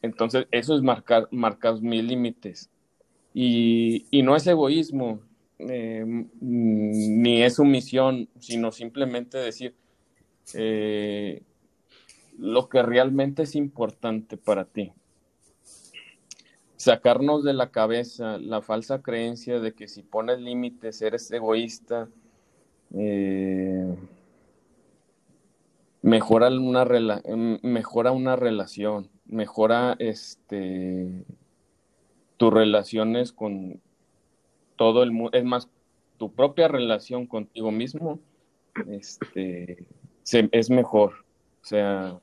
Entonces eso es marcar, marcar mis límites. Y, no es egoísmo, eh, ni es sumisión, sino simplemente decir eh, lo que realmente es importante para ti. Sacarnos de la cabeza la falsa creencia de que si pones límites eres egoísta. Eh, mejora una, mejora una relación, mejora este tus relaciones con todo el mundo, es más, tu propia relación contigo mismo este, es mejor. O sea,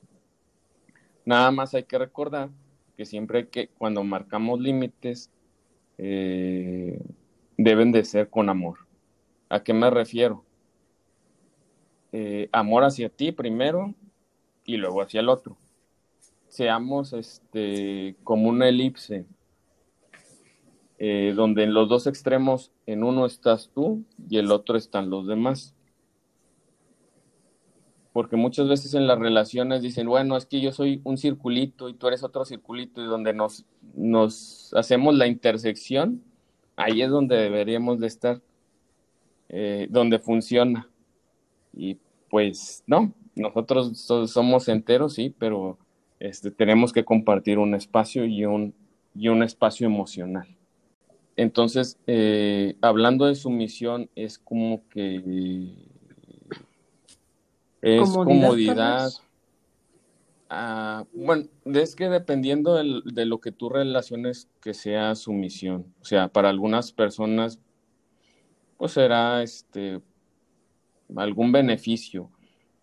nada más hay que recordar que siempre que cuando marcamos límites eh, deben de ser con amor. ¿A qué me refiero? Eh, amor hacia ti primero y luego hacia el otro. Seamos este, como una elipse, eh, donde en los dos extremos, en uno estás tú y el otro están los demás. Porque muchas veces en las relaciones dicen, bueno, es que yo soy un circulito y tú eres otro circulito, y donde nos, hacemos la intersección, ahí es donde deberíamos de estar, eh, donde funciona y pues no, nosotros somos enteros, sí, pero este, tenemos que compartir un espacio y un espacio emocional. Entonces, eh, hablando de sumisión, es como que es comodidad. Ah, bueno, es que dependiendo de lo que tú relaciones que sea sumisión. O sea, para algunas personas, pues será este algún beneficio,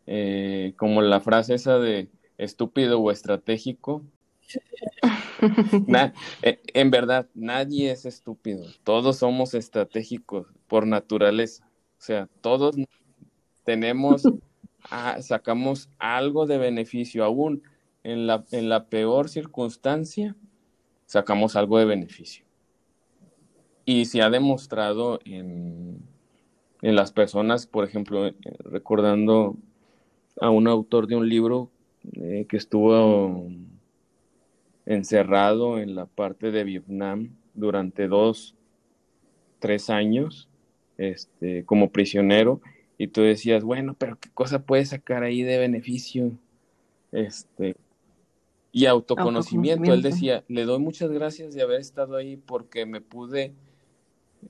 eh, como la frase esa de estúpido o estratégico. Eh, en verdad, nadie es estúpido, todos somos estratégicos por naturaleza, o sea, todos tenemos, sacamos algo de beneficio, aún en la, en la peor circunstancia, sacamos algo de beneficio. Y se ha demostrado en, en las personas, por ejemplo, eh, recordando a un autor de un libro eh, que estuvo encerrado en la parte de Vietnam durante dos, tres años, este, como prisionero, y tú decías, bueno, pero qué cosa puede sacar ahí de beneficio, este, y autoconocimiento. Él decía, le doy muchas gracias de haber estado ahí porque me pude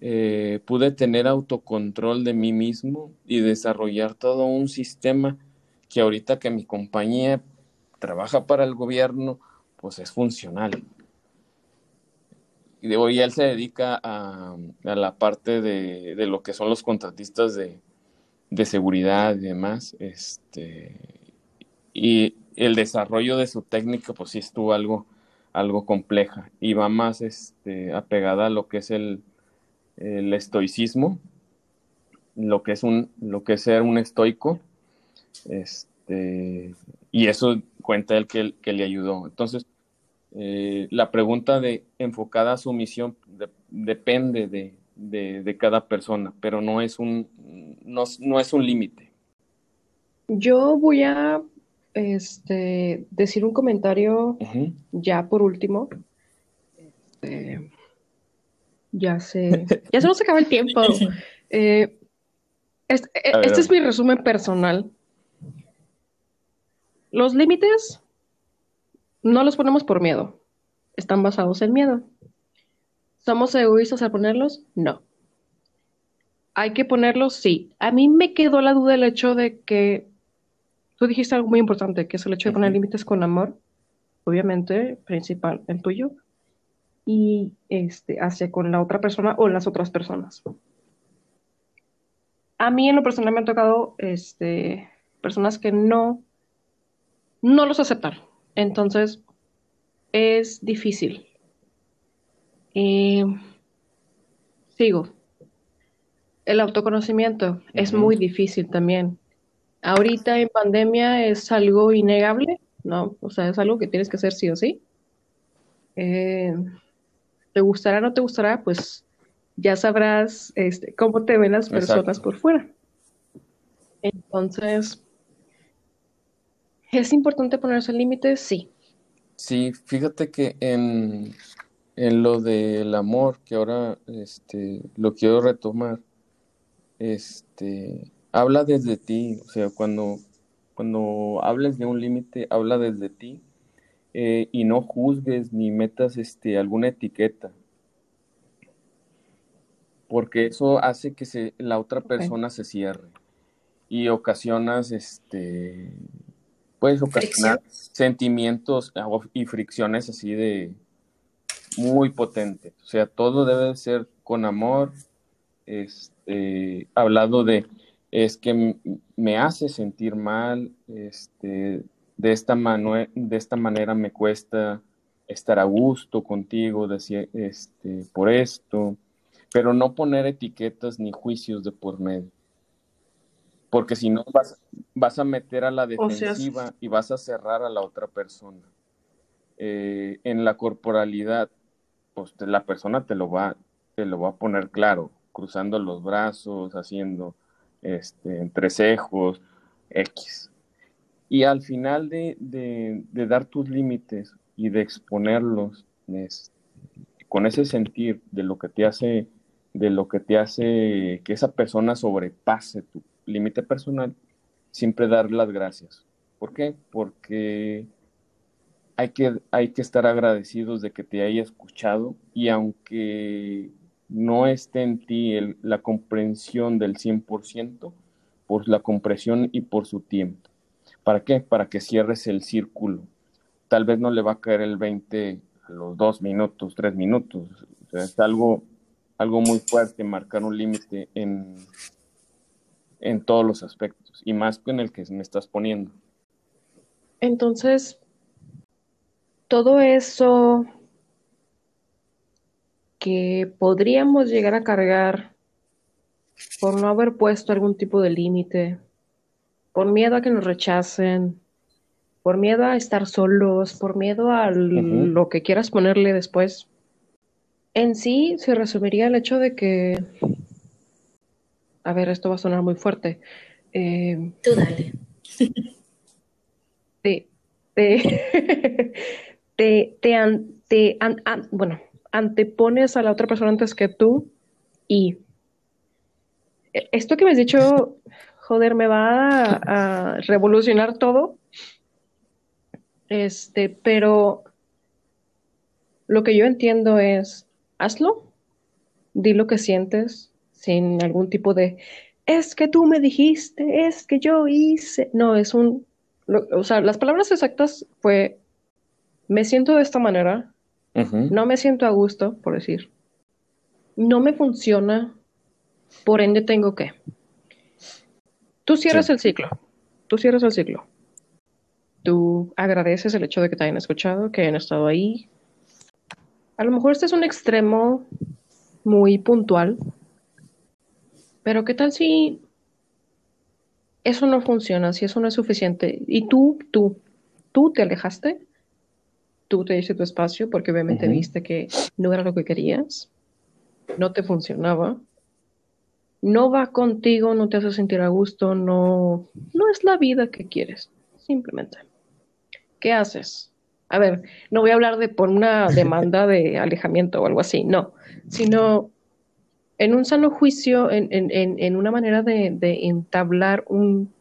eh, pude tener autocontrol de mí mismo y desarrollar todo un sistema que ahorita que mi compañía trabaja para el gobierno, pues es funcional. Y hoy él se dedica a, la parte de, lo que son los contratistas de, seguridad y demás. Este, y el desarrollo de su técnica, pues sí estuvo algo, algo compleja y va más este, apegada a lo que es el, el estoicismo, lo que es un, lo que es ser un estoico, este, y eso cuenta él que, que le ayudó. Entonces, eh, la pregunta de enfocada a su misión depende de, cada persona, pero no es un, no, es un límite. Yo voy a este, decir un comentario ya por último. Este, ya se, ya se nos acaba el tiempo. Eh, este, este es mi resumen personal. Los límites no los ponemos por miedo, están basados en miedo. ¿Somos egoístas al ponerlos? No. ¿Hay que ponerlos? Sí. A mí me quedó la duda el hecho de que tú dijiste algo muy importante, que es el hecho de poner límites con amor, obviamente, principal, el tuyo, y este, hacia con la otra persona o las otras personas. A mí en lo personal me han tocado este, personas que no, no los aceptan. Entonces, es difícil. Eh, sigo. El autoconocimiento es muy difícil también. Ahorita en pandemia es algo innegable, ¿no? O sea, es algo que tienes que hacer sí o sí. Eh, te gustará o no te gustará, pues ya sabrás este, cómo te ven las personas por fuera. Entonces, ¿Es importante ponerse límites? Sí. Sí, fíjate que en, en lo del amor, que ahora este, lo quiero retomar, este, habla desde ti, o sea, cuando, cuando hables de un límite, habla desde ti eh, y no juzgues ni metas este, alguna etiqueta, porque eso hace que se, la otra persona se cierre y ocasionas, este, puedes ocasionar sentimientos y fricciones así de muy potentes. O sea, todo debe ser con amor, este, hablado de, es que me hace sentir mal, este, de esta, de esta manera me cuesta estar a gusto contigo, decir, este, por esto, pero no poner etiquetas ni juicios de por medio. Porque si no, vas, vas a meter a la defensiva y vas a cerrar a la otra persona. Eh, en la corporalidad, pues la persona te lo va, te lo va a poner claro, cruzando los brazos, haciendo este, entrecejos, X. Y al final de, de, dar tus límites y de exponerlos este, con ese sentir de lo que te hace de lo que te hace que esa persona sobrepase tu límite personal, siempre dar las gracias. ¿Por qué? Porque hay que, hay que estar agradecidos de que te haya escuchado y aunque no esté en ti la comprensión del 100%, por la comprensión y por su tiempo. ¿Para qué? Para que cierres el círculo. Tal vez no le va a caer el 20 a los dos minutos, tres minutos. Es algo algo muy fuerte, marcar un límite en, en todos los aspectos y más que en el que me estás poniendo. Entonces, todo eso que podríamos llegar a cargar por no haber puesto algún tipo de límite, por miedo a que nos rechacen, por miedo a estar solos, por miedo a lo que quieras ponerle después, en sí se resumiría el hecho de que, a ver, esto va a sonar muy fuerte. Eh, Tú dale. Te, te, te, bueno, antepones a la otra persona antes que tú y esto que me has dicho, joder, me va a, a revolucionar todo. Este, pero lo que yo entiendo es hazlo, di lo que sientes sin algún tipo de, es que tú me dijiste, es que yo hice. No, es un, o sea, las palabras exactas fue, me siento de esta manera, no me siento a gusto, por decir, no me funciona, por ende tengo que. Tú cierras el ciclo, tú cierras el ciclo. Tú agradeces el hecho de que te hayan escuchado, que hayan estado ahí, a lo mejor este es un extremo muy puntual, pero ¿qué tal si eso no funciona, si eso no es suficiente? Y tú, tú, tú te alejaste, tú te diste tu espacio porque obviamente viste que no era lo que querías, no te funcionaba, no va contigo, no te hace sentir a gusto, no, no es la vida que quieres, simplemente. ¿Qué haces? a ver, no voy a hablar de por una demanda de alejamiento o algo así, no, sino en un sano juicio, en, una manera de, entablar un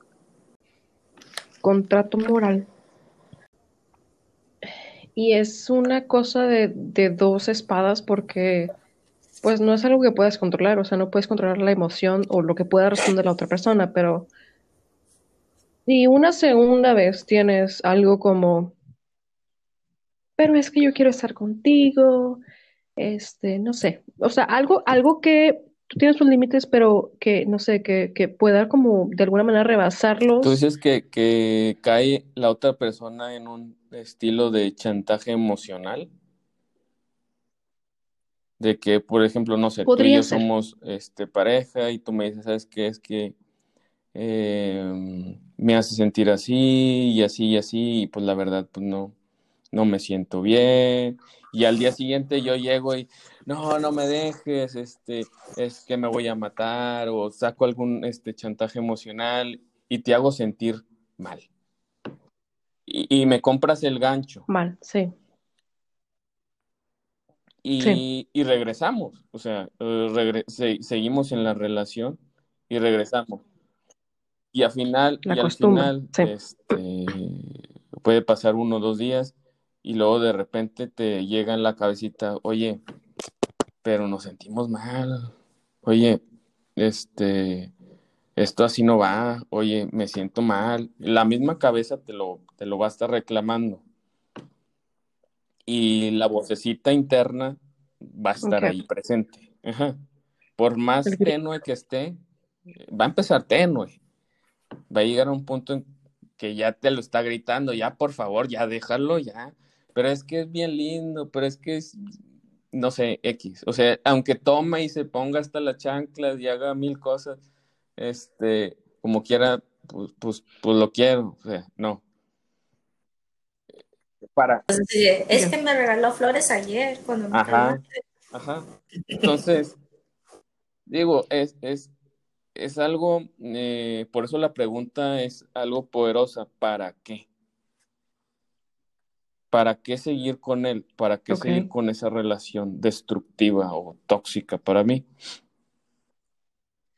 contrato moral. Y es una cosa de, de, dos espadas porque pues no es algo que puedas controlar, o sea, no puedes controlar la emoción o lo que pueda responder la otra persona, pero si una segunda vez tienes algo como pero es que yo quiero estar contigo, este, no sé, o sea, algo, algo que tú tienes tus límites, pero que, no sé, que, que pueda como de alguna manera rebasarlos. Tú dices que, que cae la otra persona en un estilo de chantaje emocional. De que, por ejemplo, no sé, tú y yo somos este, pareja y tú me dices, ¿sabes qué? Es que em, me hace sentir así y así y así, y pues la verdad, pues no, no me siento bien. Y al día siguiente yo llego y, no, no me dejes, este, es que me voy a matar o saco algún este, chantaje emocional y te hago sentir mal. y, me compras el gancho. Mal, sí. Y, y regresamos, o sea, seguimos en la relación y regresamos. Y al final, y al final, este, puede pasar uno o dos días y luego de repente te llega en la cabecita, oye, pero nos sentimos mal, oye, este, esto así no va, oye, me siento mal. La misma cabeza te lo, te lo va a estar reclamando. Y la vocecita interna va a estar ahí presente. Por más tenue que esté, va a empezar tenue. Va a llegar a un punto en que ya te lo está gritando, ya por favor, ya déjalo, ya. Pero es que es bien lindo, pero es que es, no sé, X. O sea, aunque tome y se ponga hasta la chancla y haga mil cosas, este, como quiera, pues, pues, pues lo quiero, o sea, no. Para. Es que me regaló flores ayer cuando me Ajá, ajá. Entonces, digo, es, es, es algo, eh, por eso la pregunta es algo poderosa, ¿para qué? ¿Para qué seguir con él? ¿Para qué seguir con esa relación destructiva o tóxica para mí?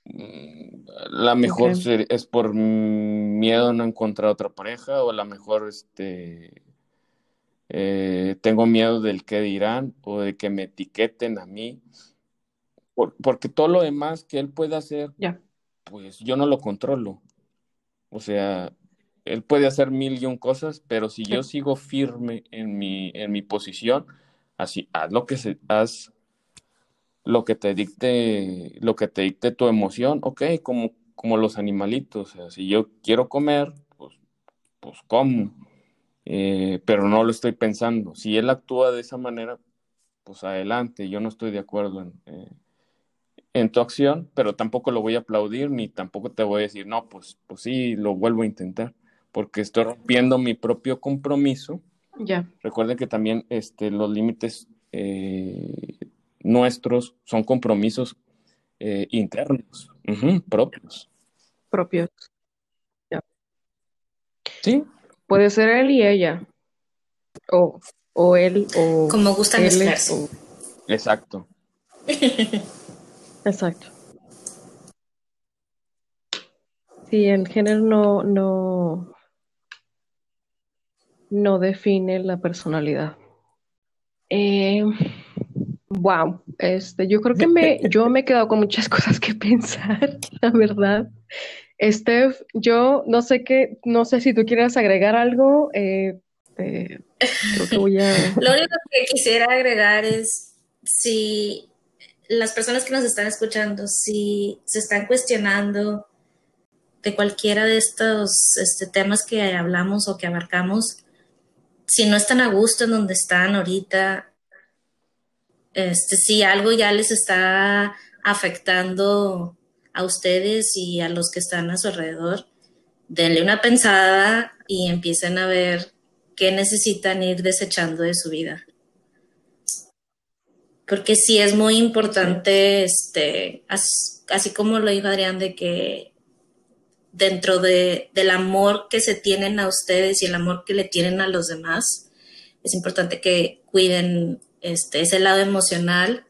Mm, la mejor es por miedo a no encontrar otra pareja o la mejor este eh, tengo miedo del que dirán o de que me etiqueten a mí. Porque todo lo demás que él puede hacer pues yo no lo controlo. O sea él puede hacer mil y un cosas, pero si yo sigo firme en mi, en mi posición, así, haz lo que se, haz lo que te dicte, lo que te dicte tu emoción, ok, como, como los animalitos, o sea, si yo quiero comer, pues, pues como, eh, pero no lo estoy pensando. Si él actúa de esa manera, pues adelante, yo no estoy de acuerdo en, eh, en tu acción, pero tampoco lo voy a aplaudir, ni tampoco te voy a decir, no, pues, pues sí, lo vuelvo a intentar porque estoy rompiendo mi propio compromiso. Ya. Recuerden que también este, los límites eh, nuestros son compromisos eh, internos, propios. Propios. Ya. Sí. Puede ser él y ella. O, o él o. Como gustan mezclarse. Exacto. Exacto. Sí, el género no, no, no define la personalidad. Eh, wow, este, yo creo que me, yo me he quedado con muchas cosas que pensar, la verdad. Steph, yo no sé qué, no sé si tú quieres agregar algo. Eh. Lo único que quisiera agregar es si las personas que nos están escuchando, si se están cuestionando de cualquiera de estos este, temas que hablamos o que abarcamos, si no están a gusto en donde están ahorita, este, si algo ya les está afectando a ustedes y a los que están a su alrededor, denle una pensada y empiecen a ver qué necesitan ir desechando de su vida. Porque sí es muy importante, este, así como lo dijo Adrián, de que dentro de, del amor que se tienen a ustedes y el amor que le tienen a los demás, es importante que cuiden este, ese lado emocional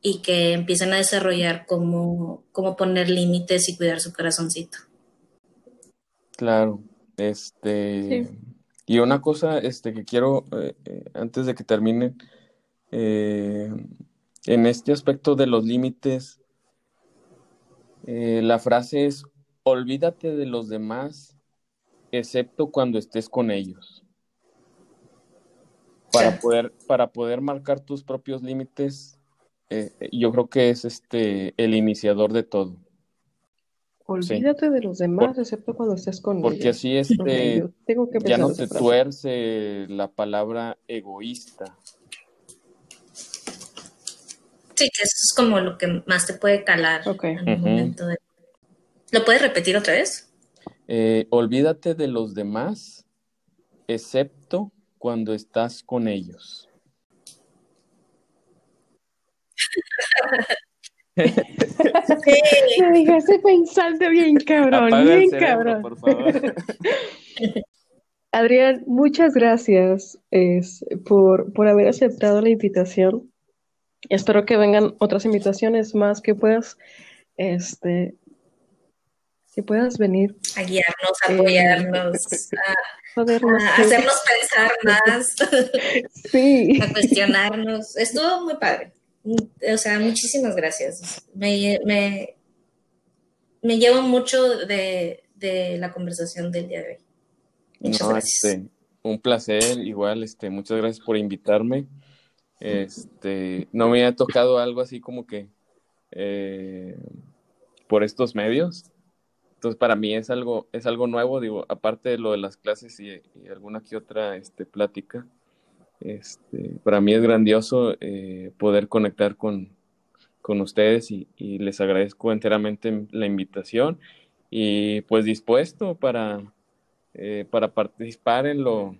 y que empiecen a desarrollar cómo, cómo poner límites y cuidar su corazoncito. Claro, este y una cosa este que quiero eh, eh, antes de que termine eh, en este aspecto de los límites la frase es olvídate de los demás, excepto cuando estés con ellos. Para poder, para poder marcar tus propios límites, eh, yo creo que es este el iniciador de todo. Olvídate de los demás, excepto cuando estés con ellos. Porque así este, ya no te tuerce la palabra egoísta. Sí, que eso es como lo que más te puede calar en el momento de ¿Lo puedes repetir otra vez? Eh, olvídate de los demás, excepto cuando estás con ellos. Me dejaste pensando bien cabrón, bien cabrón. Por favor. Adrián, muchas gracias es, por, por haber aceptado la invitación. Espero que vengan otras invitaciones más que puedas, este, que puedas venir. A guiarnos, a apoyarnos, a, a, hacernos pensar más, sí. a cuestionarnos. Estuvo muy padre. O sea, muchísimas gracias. Me, me, me llevo mucho de, de la conversación del día de hoy. Muchas gracias. Este, un placer, igual, este, muchas gracias por invitarme. Este, no me ha tocado algo así como que eh, por estos medios. Entonces, para mí es algo, es algo nuevo, digo, aparte de lo de las clases y, alguna que otra este, plática. Este, para mí es grandioso eh, poder conectar con, con ustedes y, y, les agradezco enteramente la invitación y pues dispuesto para, eh, para participar en lo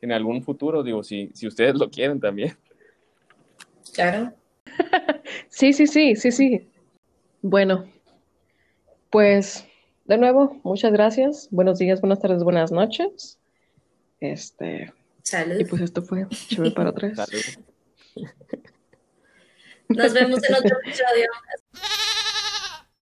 en algún futuro, digo, si, si ustedes lo quieren también. Claro. sí, sí, sí, sí, sí. Bueno, pues de nuevo, muchas gracias. Buenos días, buenas tardes, buenas noches. Este. Salud. Y pues esto fue Chévere para tres. Nos vemos en otro episodio.